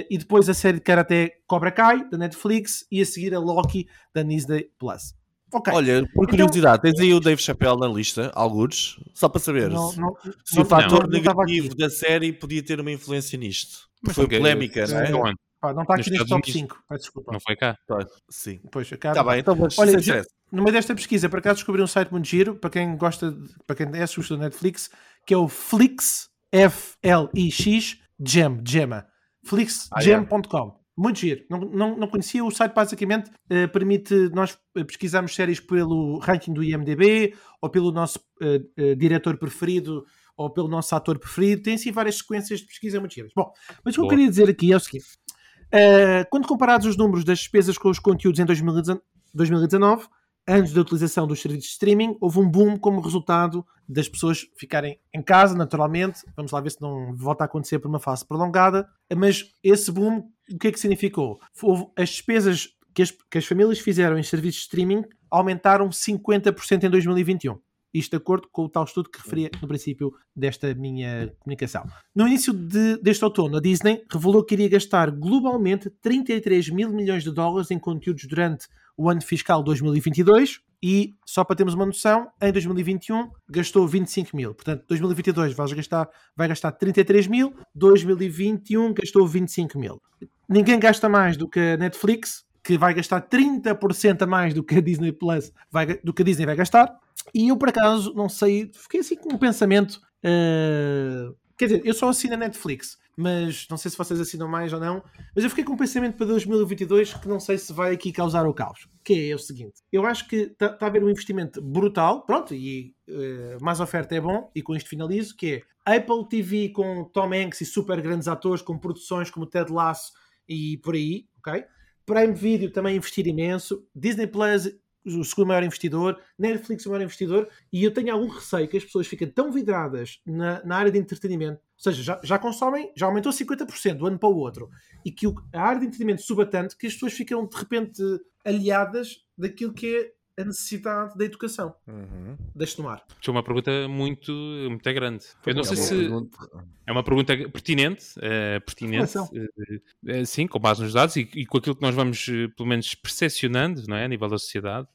e depois a série de Karate Cobra Kai da Netflix e a seguir a Loki da Disney Plus. Ok. Olha, por Então- curiosidade, tens aí o Dave Chappelle na lista, alguns, só para saber não, não, se não- o fator não- não estava negativo da série podia ter uma influência nisto. Mas Foi polémica, não é? Não, onde? Pá, não está aqui neste top Unidos. 5. Peço desculpa. Não foi cá. Sim. Pois, acaba. Está bem, então vamos Olha, já-. No meio desta pesquisa, por acaso descobri um site muito giro para quem gosta, de- para quem é susto da Netflix, que é o Flix, F-L-I-X, Gem, Gemma. Flixgem.com. Muito giro. Não, não, não conhecia. O site basicamente eh, permite nós eh, pesquisarmos séries pelo ranking do IMDB ou pelo nosso eh, eh, diretor preferido ou pelo nosso ator preferido. Tem sim várias sequências de pesquisa muito giras. Bom, mas o que eu queria dizer aqui é o seguinte. Uh, quando comparados os números das despesas com os conteúdos em 2019, 2019, anos da utilização dos serviços de streaming, houve um boom como resultado das pessoas ficarem em casa, naturalmente. Vamos lá ver se não volta a acontecer por uma fase prolongada. Mas esse boom, o que é que significou? Houve as despesas que as, que as famílias fizeram em serviços de streaming aumentaram 50% em 2021. Isto de acordo com o tal estudo que referia no princípio desta minha comunicação. No início de- deste outono, a Disney revelou que iria gastar globalmente 33 mil milhões de dólares em conteúdos durante o ano fiscal 2022 e, só para termos uma noção, em 2021 gastou 25 mil. Portanto, 2022 vai gastar, vai gastar 33 mil, 2021 gastou 25 mil. Ninguém gasta mais do que a Netflix, que vai gastar 30% a mais do que a Disney Plus, vai, do que a Disney vai gastar. E eu, por acaso, não sei, fiquei assim com um pensamento. eh, quer dizer, eu só assino a Netflix. Mas não sei se vocês assinam mais ou não. Mas eu fiquei com um pensamento para 2022 que não sei se vai aqui causar o caos. Que é o seguinte: eu acho que está tá a haver um investimento brutal, pronto, e uh, mais oferta é bom, e com isto finalizo: que é Apple TV com Tom Hanks e super grandes atores, com produções como Ted Lasso e por aí, ok? Prime Video também investir imenso, Disney Plus o segundo maior investidor, Netflix o maior investidor, e eu tenho algum receio que as pessoas fiquem tão vidradas na, na área de entretenimento, seja, já, já consomem, já aumentou 50% do ano para o outro, e que o, a área de entretenimento suba tanto que as pessoas ficam de repente aliadas daquilo que é a necessidade da educação. Uhum. Deixe no ar. É uma pergunta muito, muito grande. Eu não é sei se pergunta. é uma pergunta pertinente, é, pertinente é, sim, com base nos dados e, e, com aquilo que nós vamos, pelo menos, percepcionando não é, a nível da sociedade.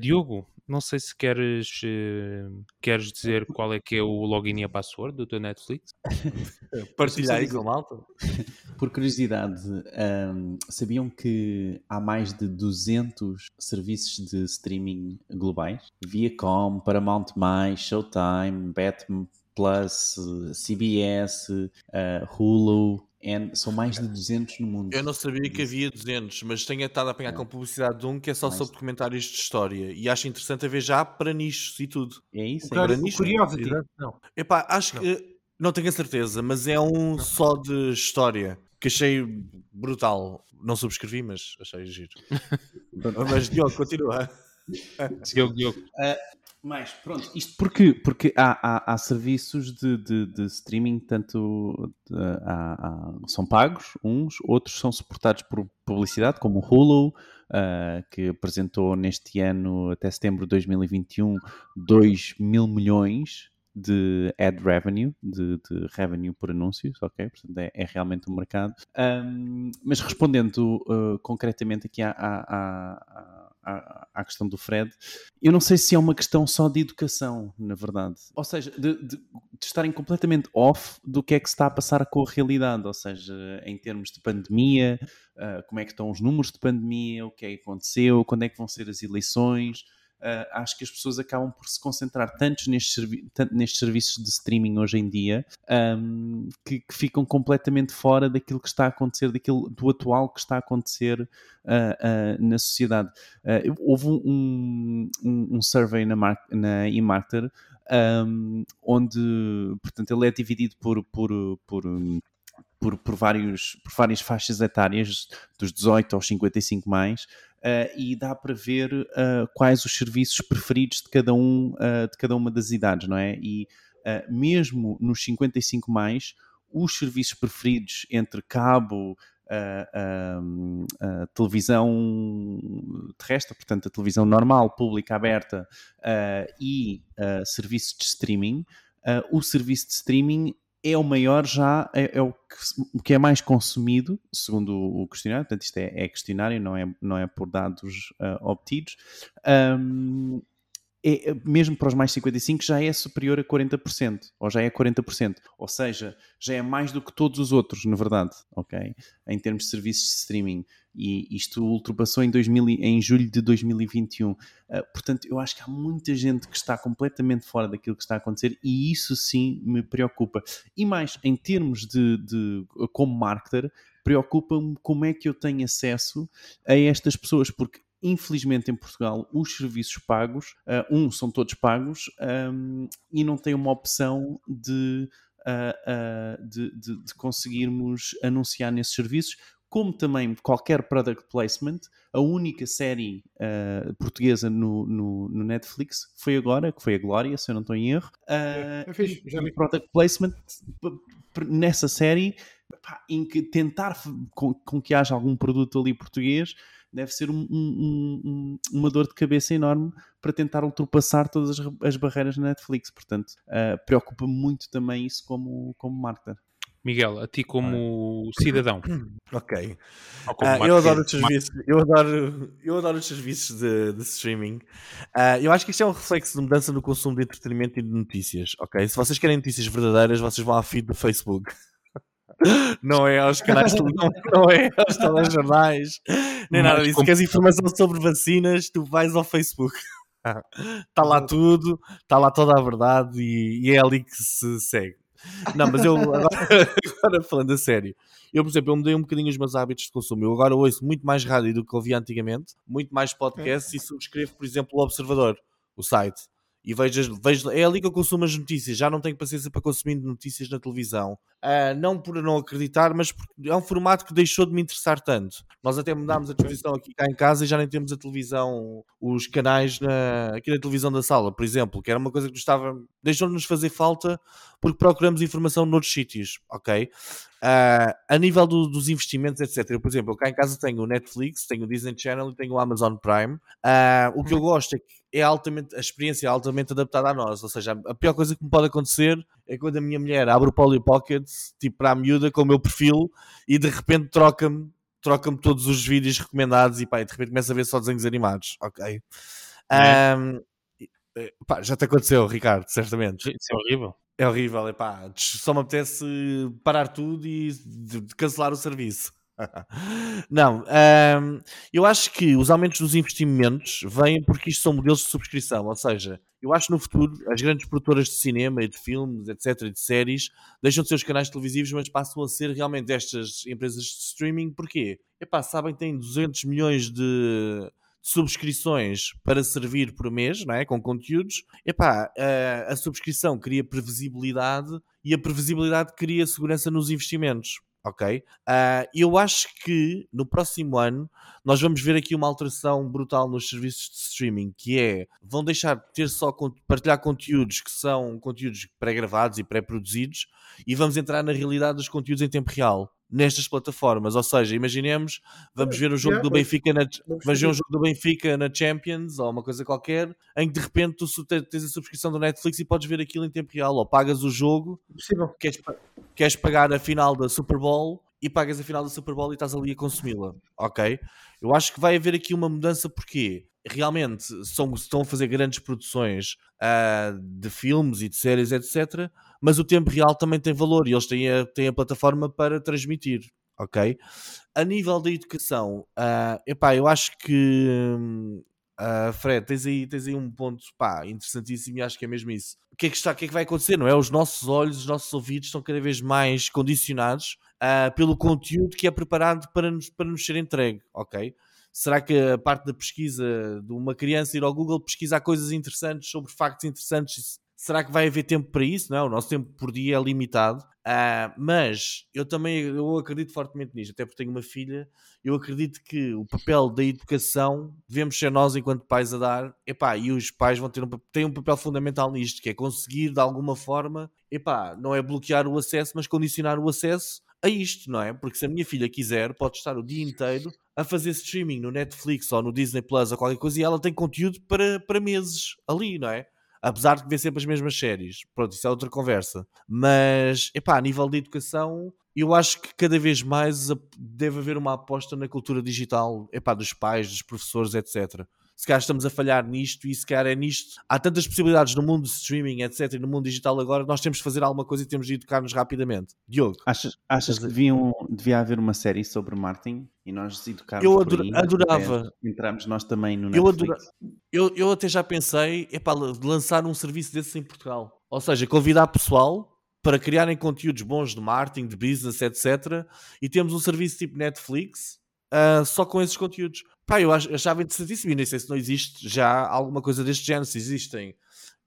Diogo, não sei se queres, uh, queres dizer qual é que é o login e a password do teu Netflix. Partilhar com malta. Por curiosidade, um, sabiam que há mais de 200 serviços de streaming globais? Viacom, Paramount+, Showtime, Batman Plus, CBS, uh, Hulu, são mais de 200 no mundo. Eu não sabia que havia 200, mas tenho estado a apanhar com publicidade de um que é só mais sobre documentários de história e acho interessante a ver já para nichos e tudo. É isso, é para nichos. Curiosity. Não. Epá, acho não. que não tenho a certeza, mas é um não. só de história que achei brutal. Não subscrevi, mas achei giro. mas Diogo, continua. Diogo, Diogo. Uh, mais, pronto, isto porque, porque há, há, há serviços de, de, de, streaming, tanto de, há, há, são pagos, uns, outros são suportados por publicidade, como o Hulu, uh, que apresentou neste ano, até setembro de 2021, 2 mil milhões de ad revenue, de, de, revenue por anúncios, ok? Portanto, é, é realmente um mercado. Um, mas respondendo uh, concretamente aqui à, à, à à, à, questão do Fred, eu não sei se é uma questão só de educação, na verdade. Ou seja, de, de, de, estarem completamente off do que é que se está a passar com a realidade, ou seja, em termos de pandemia, uh, como é que estão os números de pandemia, o que é que aconteceu, quando é que vão ser as eleições uh, acho que as pessoas acabam por se concentrar tanto nestes, tanto nestes serviços de streaming hoje em dia um, que, que, ficam completamente fora daquilo que está a acontecer, daquilo, do atual que está a acontecer uh, uh, na sociedade. houve um, um, um, survey na, Mar na eMarketer um, onde, portanto, ele é dividido por, por, por por, por, vários, por várias faixas etárias, dos 18 aos 55 mais, uh, e dá para ver uh, quais os serviços preferidos de cada, um, uh, de cada uma das idades, não é? E mesmo nos 55 mais, os serviços preferidos entre cabo, a televisão terrestre, portanto a televisão normal, pública, aberta e serviços de streaming, o serviço de streaming é o maior já, é, é o, que, que, é mais consumido, segundo o questionário, portanto isto é, é questionário, não é, não é por dados uh, obtidos, um, é, mesmo para os mais 55 já é superior a 40%, ou já é 40%, ou seja, já é mais do que todos os outros, na verdade, ok? Em termos de serviços de streaming e isto ultrapassou em, 2000, em julho de 2021. Uh, ah, portanto, eu acho que há muita gente que está completamente fora daquilo que está a acontecer e isso sim me preocupa. E mais, em termos de, de como marketer, preocupa-me como é que eu tenho acesso a estas pessoas, porque infelizmente em Portugal os serviços pagos, uh, um, são todos pagos um, e não tem uma opção de, uh, uh, de, de, de, conseguirmos anunciar nesses serviços, como também qualquer product placement, a única série uh, portuguesa no, no, no, Netflix foi agora, que foi a Glória, se eu não estou em erro. Uh, fiz, já vi. Product placement nessa série, pá, em que tentar com, com, que haja algum produto ali português deve ser um, um, um, uma dor de cabeça enorme para tentar ultrapassar todas as, as barreiras na Netflix. Portanto, uh, preocupa-me muito também isso como, como marketer. Miguel, a ti como cidadão. Ok. Uh, eu adoro os serviços, eu adoro, eu adoro os serviços de, de streaming. Uh, eu acho que isto é um reflexo de mudança no consumo de entretenimento e de notícias, ok? Se vocês querem notícias verdadeiras, vocês vão ao feed do Facebook. não é aos canais de televisão, não é aos telejornais, nem nada disso. Se queres informação sobre vacinas, tu vais ao Facebook. Está lá tudo, está lá toda a verdade e, e, é ali que se segue. Não, mas eu agora, agora, falando a sério, eu, por exemplo, eu mudei um bocadinho os meus hábitos de consumo. Eu agora ouço muito mais rádio do que ouvia antigamente, muito mais podcasts e subscrevo, por exemplo, o Observador, o site e vejo, vejo, é ali que eu consumo as notícias. Já não tenho paciência para consumir notícias na televisão. Uh, não por não acreditar, mas porque é um formato que deixou de me interessar tanto. Nós até mudámos a televisão aqui cá em casa e já nem temos a televisão, os canais na, aqui na televisão da sala, por exemplo, que era uma coisa que estava. deixou-nos fazer falta porque procuramos informação noutros sítios, ok? Uh, a nível do, dos investimentos, etc. Eu, por exemplo, eu cá em casa tenho o Netflix, tenho o Disney Channel e tenho o Amazon Prime. Uh, o que eu gosto é que é altamente, a experiência é altamente adaptada a nós. Ou seja, a pior coisa que me pode acontecer é quando a minha mulher abre o Polly Pocket, tipo para a miúda, com o meu perfil, e de repente troca-me troca-me todos os vídeos recomendados e pá, de repente começa a ver só desenhos animados. Ok. É. Um, pá, já te aconteceu, Ricardo, certamente. Isso é horrível. É horrível, é. Só me apetece parar tudo e cancelar o serviço. Não, eu acho que os aumentos dos investimentos vêm porque isto são modelos de subscrição, ou seja, eu acho que no futuro as grandes produtoras de cinema e de filmes, etc, e de séries, deixam de ser os canais televisivos, mas passam a ser realmente estas empresas de streaming, porquê? Epá, sabem que têm 200 milhões de subscrições para servir por mês, não é? com conteúdos, epá, a, a subscrição cria previsibilidade e a previsibilidade cria segurança nos investimentos ok? Uh, eu acho que no próximo ano nós vamos ver aqui uma alteração brutal nos serviços de streaming, que é, vão deixar de ter só partilhar conteúdos que são conteúdos pré-gravados e pré-produzidos e vamos entrar na realidade dos conteúdos em tempo real nestas plataformas. Ou seja, imaginemos, vamos ver o jogo do Benfica na, vamos ver um jogo do Benfica na Champions ou uma coisa qualquer, em que de repente tu tens a subscrição do Netflix e podes ver aquilo em tempo real, ou pagas o jogo, queres, queres pagar a final da Super Bowl e pagas a final da Super Bowl e estás ali a consumi-la, ok? Eu acho que vai haver aqui uma mudança porque realmente são, estão a fazer grandes produções uh, de filmes e de séries, etc mas o tempo real também tem valor e eles têm a, têm a plataforma para transmitir, ok? A nível da educação, uh, epá, eu acho que uh, Fred, tens aí, tens aí um ponto pá, interessantíssimo e acho que é mesmo isso. O que é que, está, o que, é que vai acontecer? Não é? Os nossos olhos, os nossos ouvidos estão cada vez mais condicionados uh, pelo conteúdo que é preparado para nos, para nos ser entregue, ok? Será que a parte da pesquisa de uma criança ir ao Google pesquisar coisas interessantes sobre factos interessantes Será que vai haver tempo para isso? Não, o nosso tempo por dia é limitado. Uh, mas eu também eu acredito fortemente nisto, até porque tenho uma filha. Eu acredito que o papel da educação devemos ser nós, enquanto pais, a dar. Epá, e os pais vão ter um, têm um papel fundamental nisto, que é conseguir de alguma forma, epá, não é bloquear o acesso, mas condicionar o acesso a isto, não é? Porque se a minha filha quiser, pode estar o dia inteiro a fazer streaming no Netflix ou no Disney Plus ou qualquer coisa e ela tem conteúdo para, para meses ali, não é? apesar de ver sempre as mesmas séries. Pronto, isso é outra conversa. Mas, epá, a nível de educação, eu acho que cada vez mais deve haver uma aposta na cultura digital, epá, dos pais, dos professores, etc se calhar estamos a falhar nisto e se calhar é nisto. Há tantas possibilidades no mundo de streaming, etc., e no mundo digital agora, nós temos de fazer alguma coisa e temos de educar-nos rapidamente. Diogo. Achas, achas que deviam, devia haver uma série sobre marketing e nós educarmos Eu adora, aí, adorava. Entramos nós também no Netflix. Eu, adora, eu, eu até já pensei é para lançar um serviço desses em Portugal. Ou seja, convidar pessoal para criarem conteúdos bons de marketing, de business, etc. E temos um serviço tipo Netflix uh, só com esses conteúdos. Pá, eu achava interessantíssimo e nem sei se não existe já alguma coisa deste género, se existem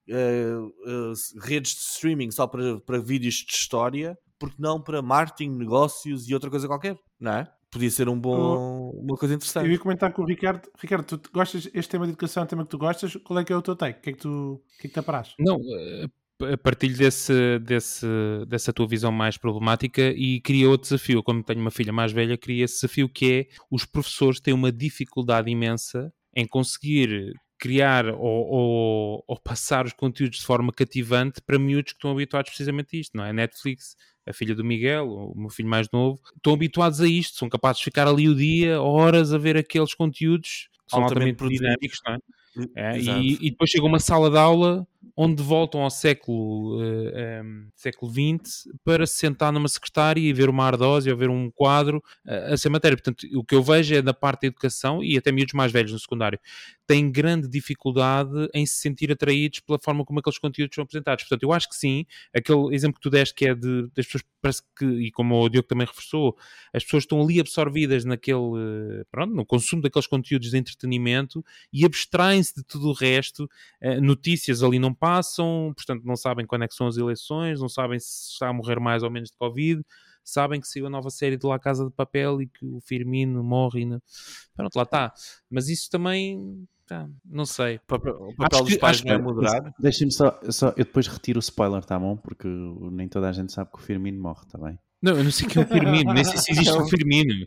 uh, uh, redes de streaming só para, para vídeos de história, porque não para marketing, negócios e outra coisa qualquer, não é? Podia ser um bom, uma coisa interessante. Eu ia comentar com o Ricardo. Ricardo, tu gostas, este tema de educação é um tema que tu gostas, qual é que é o teu take? O que é que tu, o que é que te aparás? Não, eh, partilho desse, desse, dessa tua visão mais problemática e queria outro desafio. Como tenho uma filha mais velha, queria esse desafio que é os professores têm uma dificuldade imensa em conseguir criar ou, ou, ou, passar os conteúdos de forma cativante para miúdos que estão habituados precisamente a isto, não é? Netflix, a filha do Miguel, o meu filho mais novo, estão habituados a isto, são capazes de ficar ali o dia, horas a ver aqueles conteúdos que são altamente, altamente dinâmicos, não é? É, e, e, depois chega uma sala de aula onde voltam ao século, uh, um, ehm, século XX para se sentar numa secretária e ver uma ardose ou ver um quadro uh, a ser matéria. Portanto, o que eu vejo é da parte da educação e até miúdos mais velhos no secundário têm grande dificuldade em se sentir atraídos pela forma como aqueles conteúdos são apresentados. Portanto, eu acho que sim, aquele exemplo que tu deste que é de, das pessoas, parece que, e como o Diogo também reforçou, as pessoas estão ali absorvidas naquele, pronto, no consumo daqueles conteúdos de entretenimento e abstraem-se de tudo o resto. Uh, notícias ali não passam, portanto, não sabem quando é que são as eleições, não sabem se está a morrer mais ou menos de Covid sabem que saiu a nova série de La Casa de Papel e que o Firmino morre. E Pronto, lá está. Mas isso também. não sei. O papel, o papel dos que, pais não é moderado. Deixem-me só, só. Eu depois retiro o spoiler, tá bom? Porque nem toda a gente sabe que o Firmino morre, tá bem? Não, eu não sei que é o Firmino, nem sei se existe o Firmino.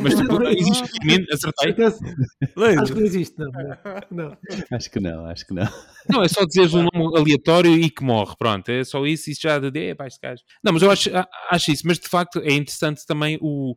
Mas tipo, existe Firmino, acertei? Acho que não existe, não, não. Acho que não, acho que não. Não, é só dizeres um nome aleatório e que morre, pronto, é só isso, isso já de, é pá, este gajo. Não, mas eu acho, acho isso, mas de facto é interessante também o,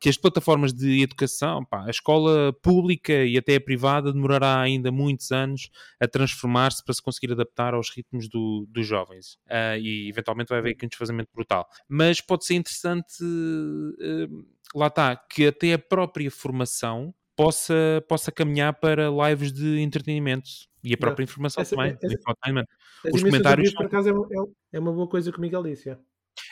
que as plataformas de educação, pá, a escola pública e até a privada demorará ainda muitos anos a transformar-se para se conseguir adaptar aos ritmos do, dos jovens uh, e eventualmente vai haver aqui um desfazamento brutal. Mas pode ser interessante, uh, lá está, que até a própria formação possa, possa caminhar para lives de entretenimento e a própria informação essa, também. Essa, Os comentários. Por acaso, é, é uma boa coisa que o Miguel disse. É.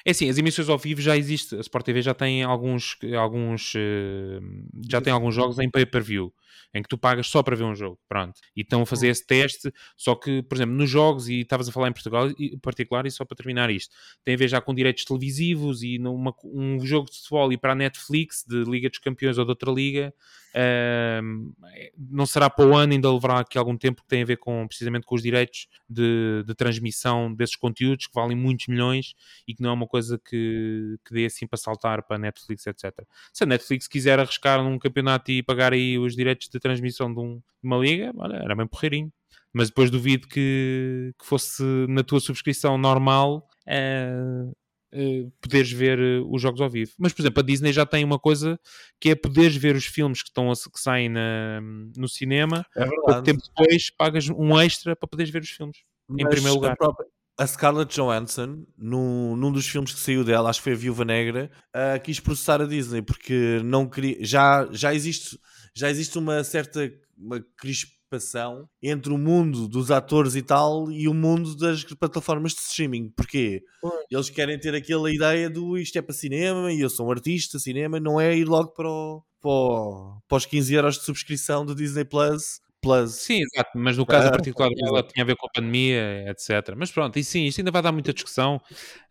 É assim, as emissões ao vivo já existem. A Sport TV já tem alguns, alguns uh, já tem alguns jogos em pay-per-view em que tu pagas só para ver um jogo, pronto. E estão a fazer esse teste, só que, por exemplo, nos jogos, e estavas a falar em Portugal em particular, e só para terminar isto, tem a ver já com direitos televisivos e numa, um jogo de futebol e para a Netflix, de Liga dos Campeões ou de outra liga, uh, não será para o ano, ainda levará aqui algum tempo que tem a ver com, precisamente com os direitos de, de transmissão desses conteúdos que valem muitos milhões e que não é uma coisa que, que dê assim para saltar para a Netflix, etc. Se a Netflix quiser arriscar num campeonato e pagar aí os direitos de transmissão de, um, de uma liga, olha, era bem porreirinho. Mas depois duvido que, que fosse na tua subscrição normal uh, uh, poderes ver uh, os jogos ao vivo. Mas, por exemplo, a Disney já tem uma coisa que é poderes ver os filmes que, estão a, que saem na, no cinema. É verdade. tempo depois pagas um extra para poderes ver os filmes. Mas em primeiro lugar. Própria, a Scarlett Johansson, num, num dos filmes que saiu dela, acho que foi a Viúva Negra, uh, quis processar a Disney porque não queria. Já, já, existe, já existe uma certa uma crispação entre o mundo dos atores e tal e o mundo das plataformas de streaming. Porquê? Eles querem ter aquela ideia do isto é para cinema e eu sou um artista, cinema, não é ir logo para, o, para, para os 15 euros de subscrição do Disney Plus Plus. Sim, exato, mas no caso uh, particular dela tinha a ver com a pandemia, etc. Mas pronto, e sim, isto ainda vai dar muita discussão.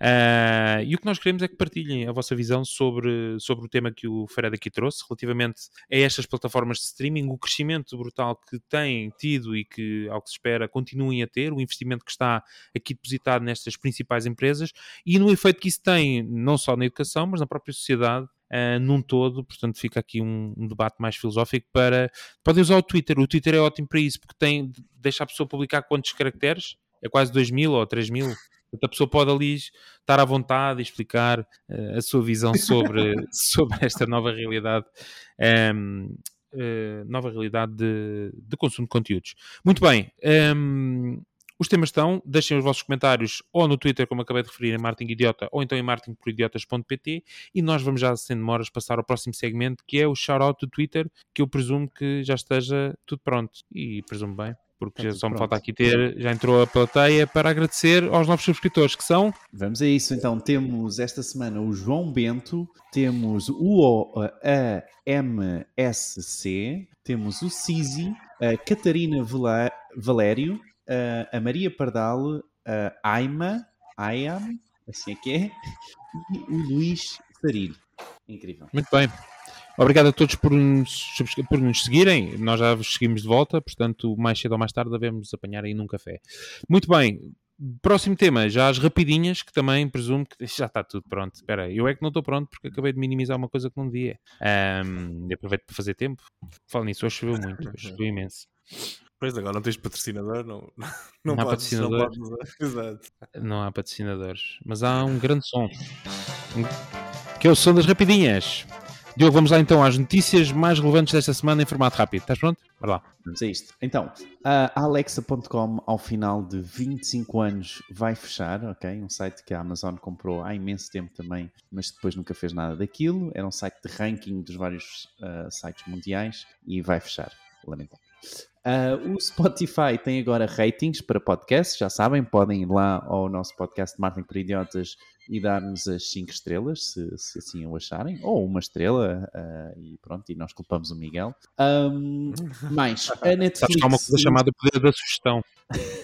Uh, e o que nós queremos é que partilhem a vossa visão sobre, sobre o tema que o Fred aqui trouxe, relativamente a estas plataformas de streaming, o crescimento brutal que têm tido e que, ao que se espera, continuem a ter, o investimento que está aqui depositado nestas principais empresas e no efeito que isso tem, não só na educação, mas na própria sociedade uh, num todo, portanto fica aqui um, um, debate mais filosófico para... Podem usar o Twitter, o Twitter é ótimo para isso, porque tem, deixa a pessoa publicar quantos caracteres? É quase 2 mil ou 3 mil? a pessoa pode ali estar à vontade e explicar uh, a sua visão sobre, sobre esta nova realidade. Um, ehm, uh, eh, nova realidade de, de, consumo de conteúdos. Muito bem. Um, ehm, os temas estão, deixem os vossos comentários ou no Twitter, como acabei de referir, em Martin Idiota, ou então em martinporidiotas.pt e nós vamos já, sem demoras, passar ao próximo segmento, que é o shout-out do Twitter, que eu presumo que já esteja tudo pronto. E presumo bem, porque já só me falta aqui ter, já entrou a plateia para agradecer aos novos subscritores, que são... Vamos a isso, então, temos esta semana o João Bento, temos o AMSC, temos o Cizi, a Catarina Valério, a Maria Pardal, a Aima, Ayam, assim é que é, e o Luís Sarilho. Incrível. Muito bem. Obrigado a todos por nos, por nos seguirem. Nós já vos seguimos de volta, portanto, mais cedo ou mais tarde devemos apanhar aí num café. Muito bem. Próximo tema, já as rapidinhas, que também presumo que já está tudo pronto. Espera aí, eu é que não estou pronto porque acabei de minimizar uma coisa que não devia. Um, aproveito para fazer tempo. Falo nisso, hoje choveu muito, hoje choveu imenso. Pois agora não tens patrocinador, não, não, não há podes, patrocinador. Não, Exato. não há patrocinadores, mas há um grande som que é o som das rapidinhas. Diogo, vamos lá então às notícias mais relevantes desta semana em formato rápido. Estás pronto? Bora lá. Vamos a isto. Então, a Alexa.com ao final de 25 anos vai fechar, ok? Um site que a Amazon comprou há imenso tempo também, mas depois nunca fez nada daquilo. Era um site de ranking dos vários uh, sites mundiais e vai fechar. Lamentável. Uh, o Spotify tem agora ratings para podcasts, já sabem, podem ir lá ao nosso podcast Martin para Idiotas e dar-nos as 5 estrelas, se, se, assim o acharem, ou uma estrela, uh, e pronto, e nós culpamos o Miguel. Um, mais, a Netflix... Sabes há uma coisa chamada poder da sugestão.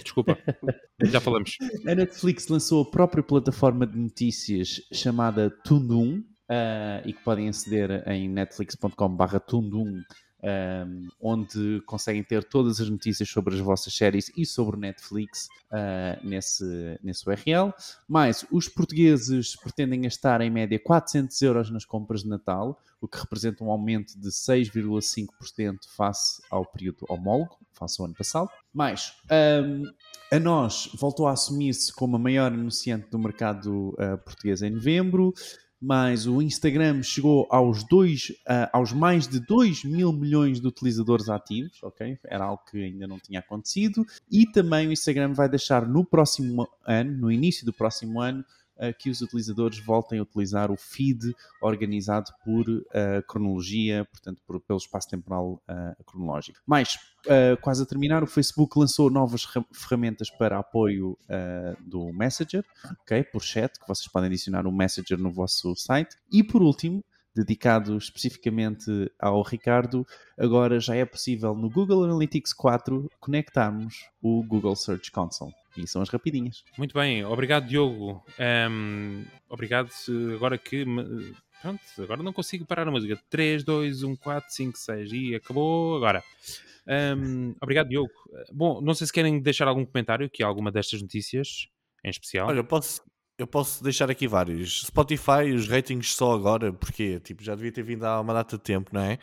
Desculpa, já falamos. A Netflix lançou a própria plataforma de notícias chamada Tundum, uh, e que podem aceder em netflix.com/tundum um, onde conseguem ter todas as notícias sobre as vossas séries e sobre o Netflix uh, nesse, nesse URL. Mas os portugueses pretendem gastar em média 400 euros nas compras de Natal, o que representa um aumento de 6,5% face ao período homólogo, face ao ano passado. Mais, um, a nós voltou a assumir-se como a maior anunciante do mercado uh, português em novembro mas o Instagram chegou aos, dois, uh, aos mais de 2 mil milhões de utilizadores ativos, ok? Era algo que ainda não tinha acontecido. E também o Instagram vai deixar no próximo ano, no início do próximo ano, que os utilizadores voltem a utilizar o feed organizado por uh, cronologia, portanto, por, pelo espaço temporal uh, cronológico. Mais, uh, quase a terminar, o Facebook lançou novas ferramentas para apoio do Messenger, ok? Por chat, que vocês podem adicionar o um Messenger no vosso site. E por último, dedicado especificamente ao Ricardo, agora já é possível no Google Analytics 4 conectarmos o Google Search Console. E são as rapidinhas. Muito bem, obrigado Diogo. Um, obrigado, agora que. Pronto, agora não consigo parar a música. 3, 2, 1, 4, 5, 6 e acabou agora. Um, obrigado, Diogo. Bom, não sei se querem deixar algum comentário aqui, alguma destas notícias em especial. Olha, posso, eu posso deixar aqui vários. Spotify, os ratings só agora, porque tipo, já devia ter vindo há uma data de tempo, não é?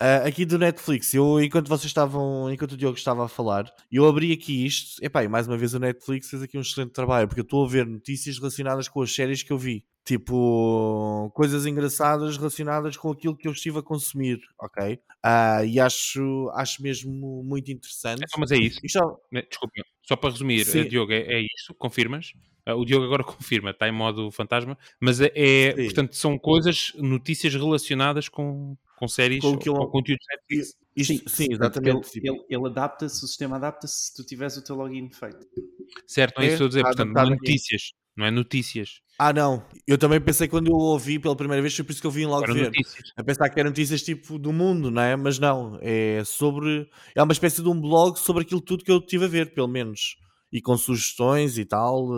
Uh, aqui do Netflix, eu enquanto vocês estavam, enquanto o Diogo estava a falar, eu abri aqui isto, epá, e mais uma vez o Netflix fez aqui um excelente trabalho, porque eu estou a ver notícias relacionadas com as séries que eu vi. Tipo, coisas engraçadas relacionadas com aquilo que eu estive a consumir, ok? Uh, e acho, acho mesmo muito interessante. É, mas é isso. Só... Desculpa, só para resumir, Sim. Diogo, é, é isso? Confirmas? Ah, o Diogo agora confirma, está em modo fantasma, mas é, é portanto, são coisas, notícias relacionadas com, com séries com ou, ou conteúdos Netflix. sim, sim, exatamente. Ele, ele, ele adapta-se, o sistema adapta-se se tu tiveres o teu login feito. Certo, é, é isso que estou a dizer, portanto, notícias, não é notícias. Ah, não. Eu também pensei quando eu ouvi pela primeira vez, foi por isso que eu vim logo Era ver. Notícias. A pensar que eram notícias tipo do mundo, não é? Mas não, é sobre. É uma espécie de um blog sobre aquilo tudo que eu tive a ver, pelo menos. E com sugestões e tal.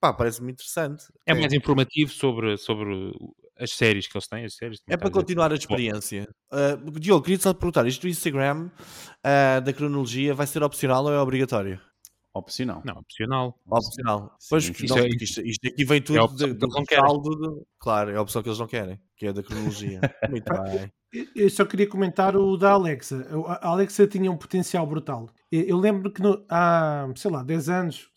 Pá, parece-me interessante. É, é mais informativo sobre, sobre as séries que eles têm. As séries, é para continuar a experiência. Uh, Diogo, queria só te perguntar: isto do Instagram uh, da cronologia vai ser opcional ou é obrigatório? Opcional. Não, opcional. Opcional. Sim, pois, isto, não, é, isto, isto, aqui vem tudo é do, do saldo. De, claro, é a opção que eles não querem, que é da cronologia. Muito bem. Eu só queria comentar o da Alexa. A Alexa tinha um potencial brutal. Eu lembro que no, há, sei lá, 10 anos,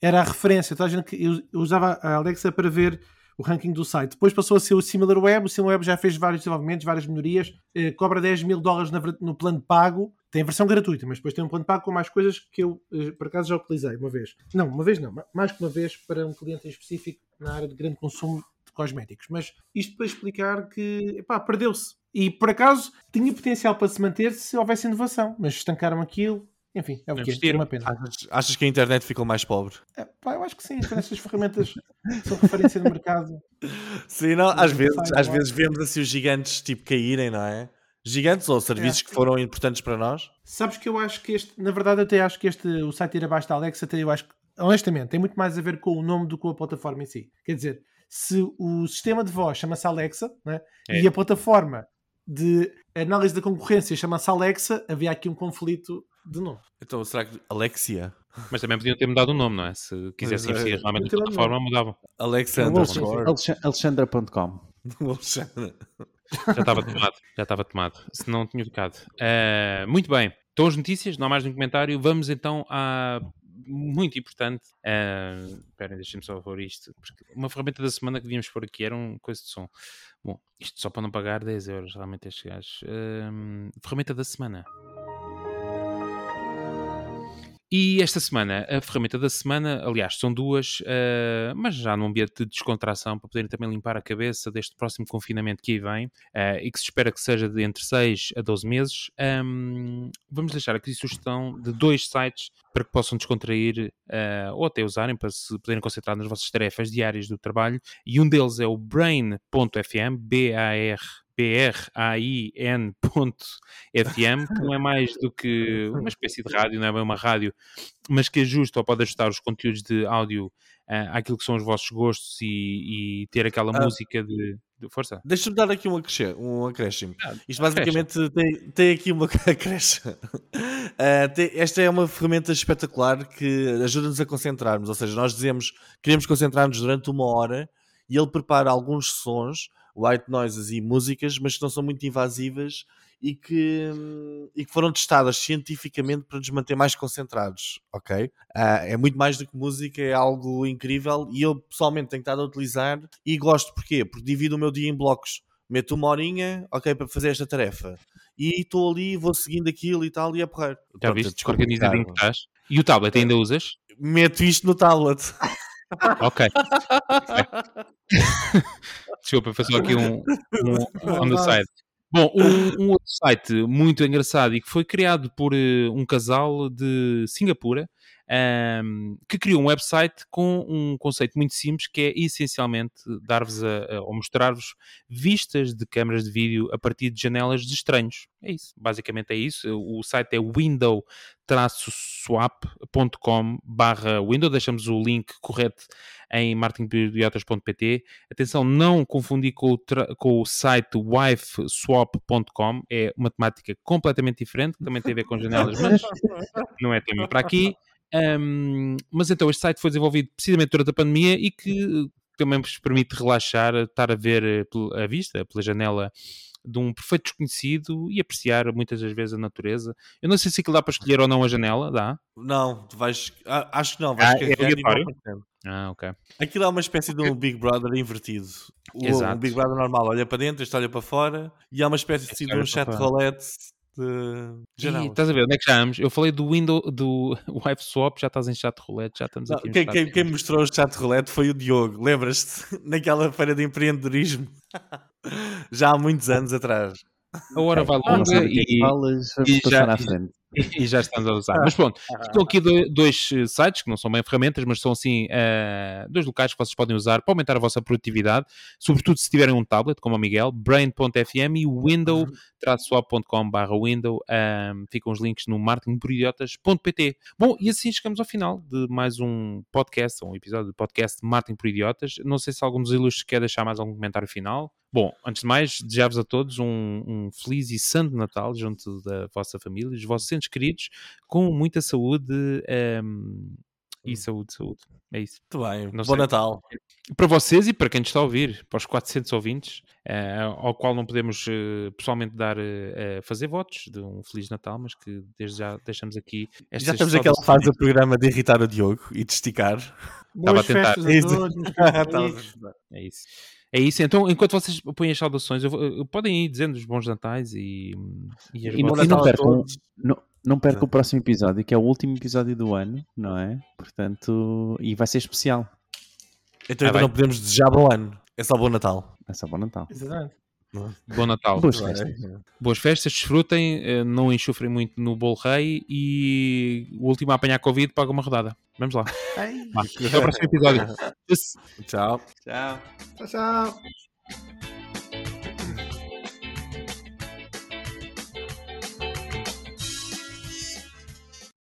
era a referência. Toda a gente que eu, usava a Alexa para ver o ranking do site. Depois passou a ser o SimilarWeb. O SimilarWeb já fez vários desenvolvimentos, várias melhorias. Eh, cobra 10 mil dólares no plano pago. Tem a versão gratuita, mas depois tem um plano pago com mais coisas que eu, eh, por acaso, já utilizei uma vez. Não, uma vez não. Mais que uma vez para um cliente em específico na área de grande consumo de cosméticos. Mas isto para explicar que, perdeu-se. E, por acaso, tinha potencial para se manter se houvesse inovação. Mas estancaram aquilo enfim, é o que é, uma pena. Achas, achas, que a internet ficou mais pobre? É, pá, eu acho que sim, essas ferramentas são referência no mercado. Sim, não, às vezes, às vezes vemos assim os gigantes tipo caírem, não é? Gigantes ou serviços é, que foram importantes para nós? Sabes que eu acho que este, na verdade, até acho que este, o site ir abaixo da Alexa, até eu acho que, honestamente, tem muito mais a ver com o nome do que com a plataforma em si. Quer dizer, se o sistema de voz chama-se Alexa né, é. e a plataforma de análise da concorrência chama-se Alexa, havia aqui um conflito de novo. Então, será que Alexia? Mas também podiam ter mudado o nome, não é? Se quisessem investir é, realmente na plataforma, mudavam. Alexandra. Alexandra.com. Já estava tomado, já estava tomado. Se não tinha ficado. Uh, muito bem. Então as notícias, não há mais um comentário. Vamos então a muito importante. Uh, esperem, deixem-me só pôr isto. Uma ferramenta da semana que devíamos pôr aqui era uma coisa de som. Bom, isto só para não pagar 10 euros, realmente estes gajos. Uh, ferramenta da semana. E esta semana, a ferramenta da semana, aliás, são duas, uh, mas já num ambiente de descontração, para poderem também limpar a cabeça deste próximo confinamento que aí vem uh, e que se espera que seja de entre 6 a 12 meses. Um, vamos deixar aqui sugestão de dois sites para que possam descontrair uh, ou até usarem para se poderem concentrar nas vossas tarefas diárias do trabalho. E um deles é o Brain.fm, B-A-R brain.fm, que não é mais do que uma espécie de rádio, não é bem uma rádio, mas que ajusta ou pode ajustar os conteúdos de áudio uh, àquilo que são os vossos gostos e, e ter aquela ah, música de, de força. Deixa-me dar aqui um, um acréscimo. Ah, Isto basicamente tem, tem, aqui uma acréscimo. Uh, tem, esta é uma ferramenta espetacular que ajuda-nos a concentrarmos, ou seja, nós dizemos queremos concentrar-nos durante uma hora e ele prepara alguns sons white noises e músicas, mas que não são muito invasivas e que, e que foram testadas cientificamente para nos manter mais concentrados, ok? Uh, é muito mais do que música, é algo incrível e eu pessoalmente tenho estado a utilizar e gosto, porquê? Porque divido o meu dia em blocos. Meto uma horinha, ok, para fazer esta tarefa. E estou ali, vou seguindo aquilo e tal, e é porreiro. Já viste? Organizadinho que estás. E o tablet ainda usas? Meto isto no tablet. Ok. Desculpa, foi só aqui um, um on the side. Bom, um, um, outro site muito engraçado e que foi criado por uh, um casal de Singapura um, que criou um website com um conceito muito simples que é essencialmente dar-vos ou mostrar-vos vistas de câmaras de vídeo a partir de janelas de estranhos. É isso, basicamente é isso. O site é window-swap.com barra window, deixamos o link correto em marketingpediotas.pt. Atenção, não confundir com o, com o site wifeswap.com, é uma temática completamente diferente, que também tem a ver com janelas, mas não é tema para aqui. Um, mas então, este site foi desenvolvido precisamente durante a pandemia e que também vos permite relaxar, estar a ver eh, a vista, pela janela de um perfeito desconhecido e apreciar muitas das vezes a natureza. Eu não sei se aquilo dá para escolher ou não a janela, dá? Não, tu vais. Acho que não, vais ah, é Ah, ok. Aquilo é uma espécie de um Big Brother invertido. O, Exato. um Big Brother normal olha para dentro, este olha para fora e há uma espécie de, de um chat roulette de E, estás a ver, onde é que já Eu falei do window do Wife Swap, já estás em chat roulette, já estamos aqui. quem, quem, quem, mostrou o chat roulette foi o Diogo, lembras-te? Naquela feira de empreendedorismo, já há muitos anos atrás. A hora vai longa e, e, e, já, e já estamos a usar. Mas pronto, estão aqui dois eh, sites que não são bem ferramentas, mas são assim uh, dois locais que vocês podem usar para aumentar a vossa produtividade, sobretudo se tiverem um tablet, como o Miguel, brain.fm e window-swap.com barra window. Um, ficam os links no marketingporidiotas.pt. Bom, e assim chegamos ao final de mais um podcast, um episódio do podcast Marketing por Idiotas. Não sei se algum dos ilustres quer deixar mais algum comentário final. Bom, antes de mais, desejar-vos a todos um, um, feliz e santo Natal junto da vossa família, dos vossos entes queridos, com muita saúde um, e hum. saúde, saúde. É isso. Muito bem. Não Bom sei. Natal. Para vocês e para quem nos está a ouvir, para os 400 ouvintes, uh, ao qual não podemos uh, pessoalmente dar, uh, fazer votos de um Feliz Natal, mas que desde já deixamos aqui. Já temos aquela fase do programa de irritar o Diogo e de esticar. Estava a tentar. É isso. É isso, então enquanto vocês põem as saudações, eu, eu, podem ir dizendo os bons natais e, e, e não, não percam, não, não percam o próximo episódio, que é o último episódio do ano, não é? Portanto, e vai ser especial. Então, ah, então não podemos desejar bom ano, é só bom Natal. É só bom Natal. Exatamente. Bom Natal. Boas festas. Boas festas, desfrutem, eh, não enxufrem muito no bolo rei e o último a apanhar Covid paga uma rodada. Vamos lá. Até o próximo episódio. Tchau. Tchau. Tchau, tchau.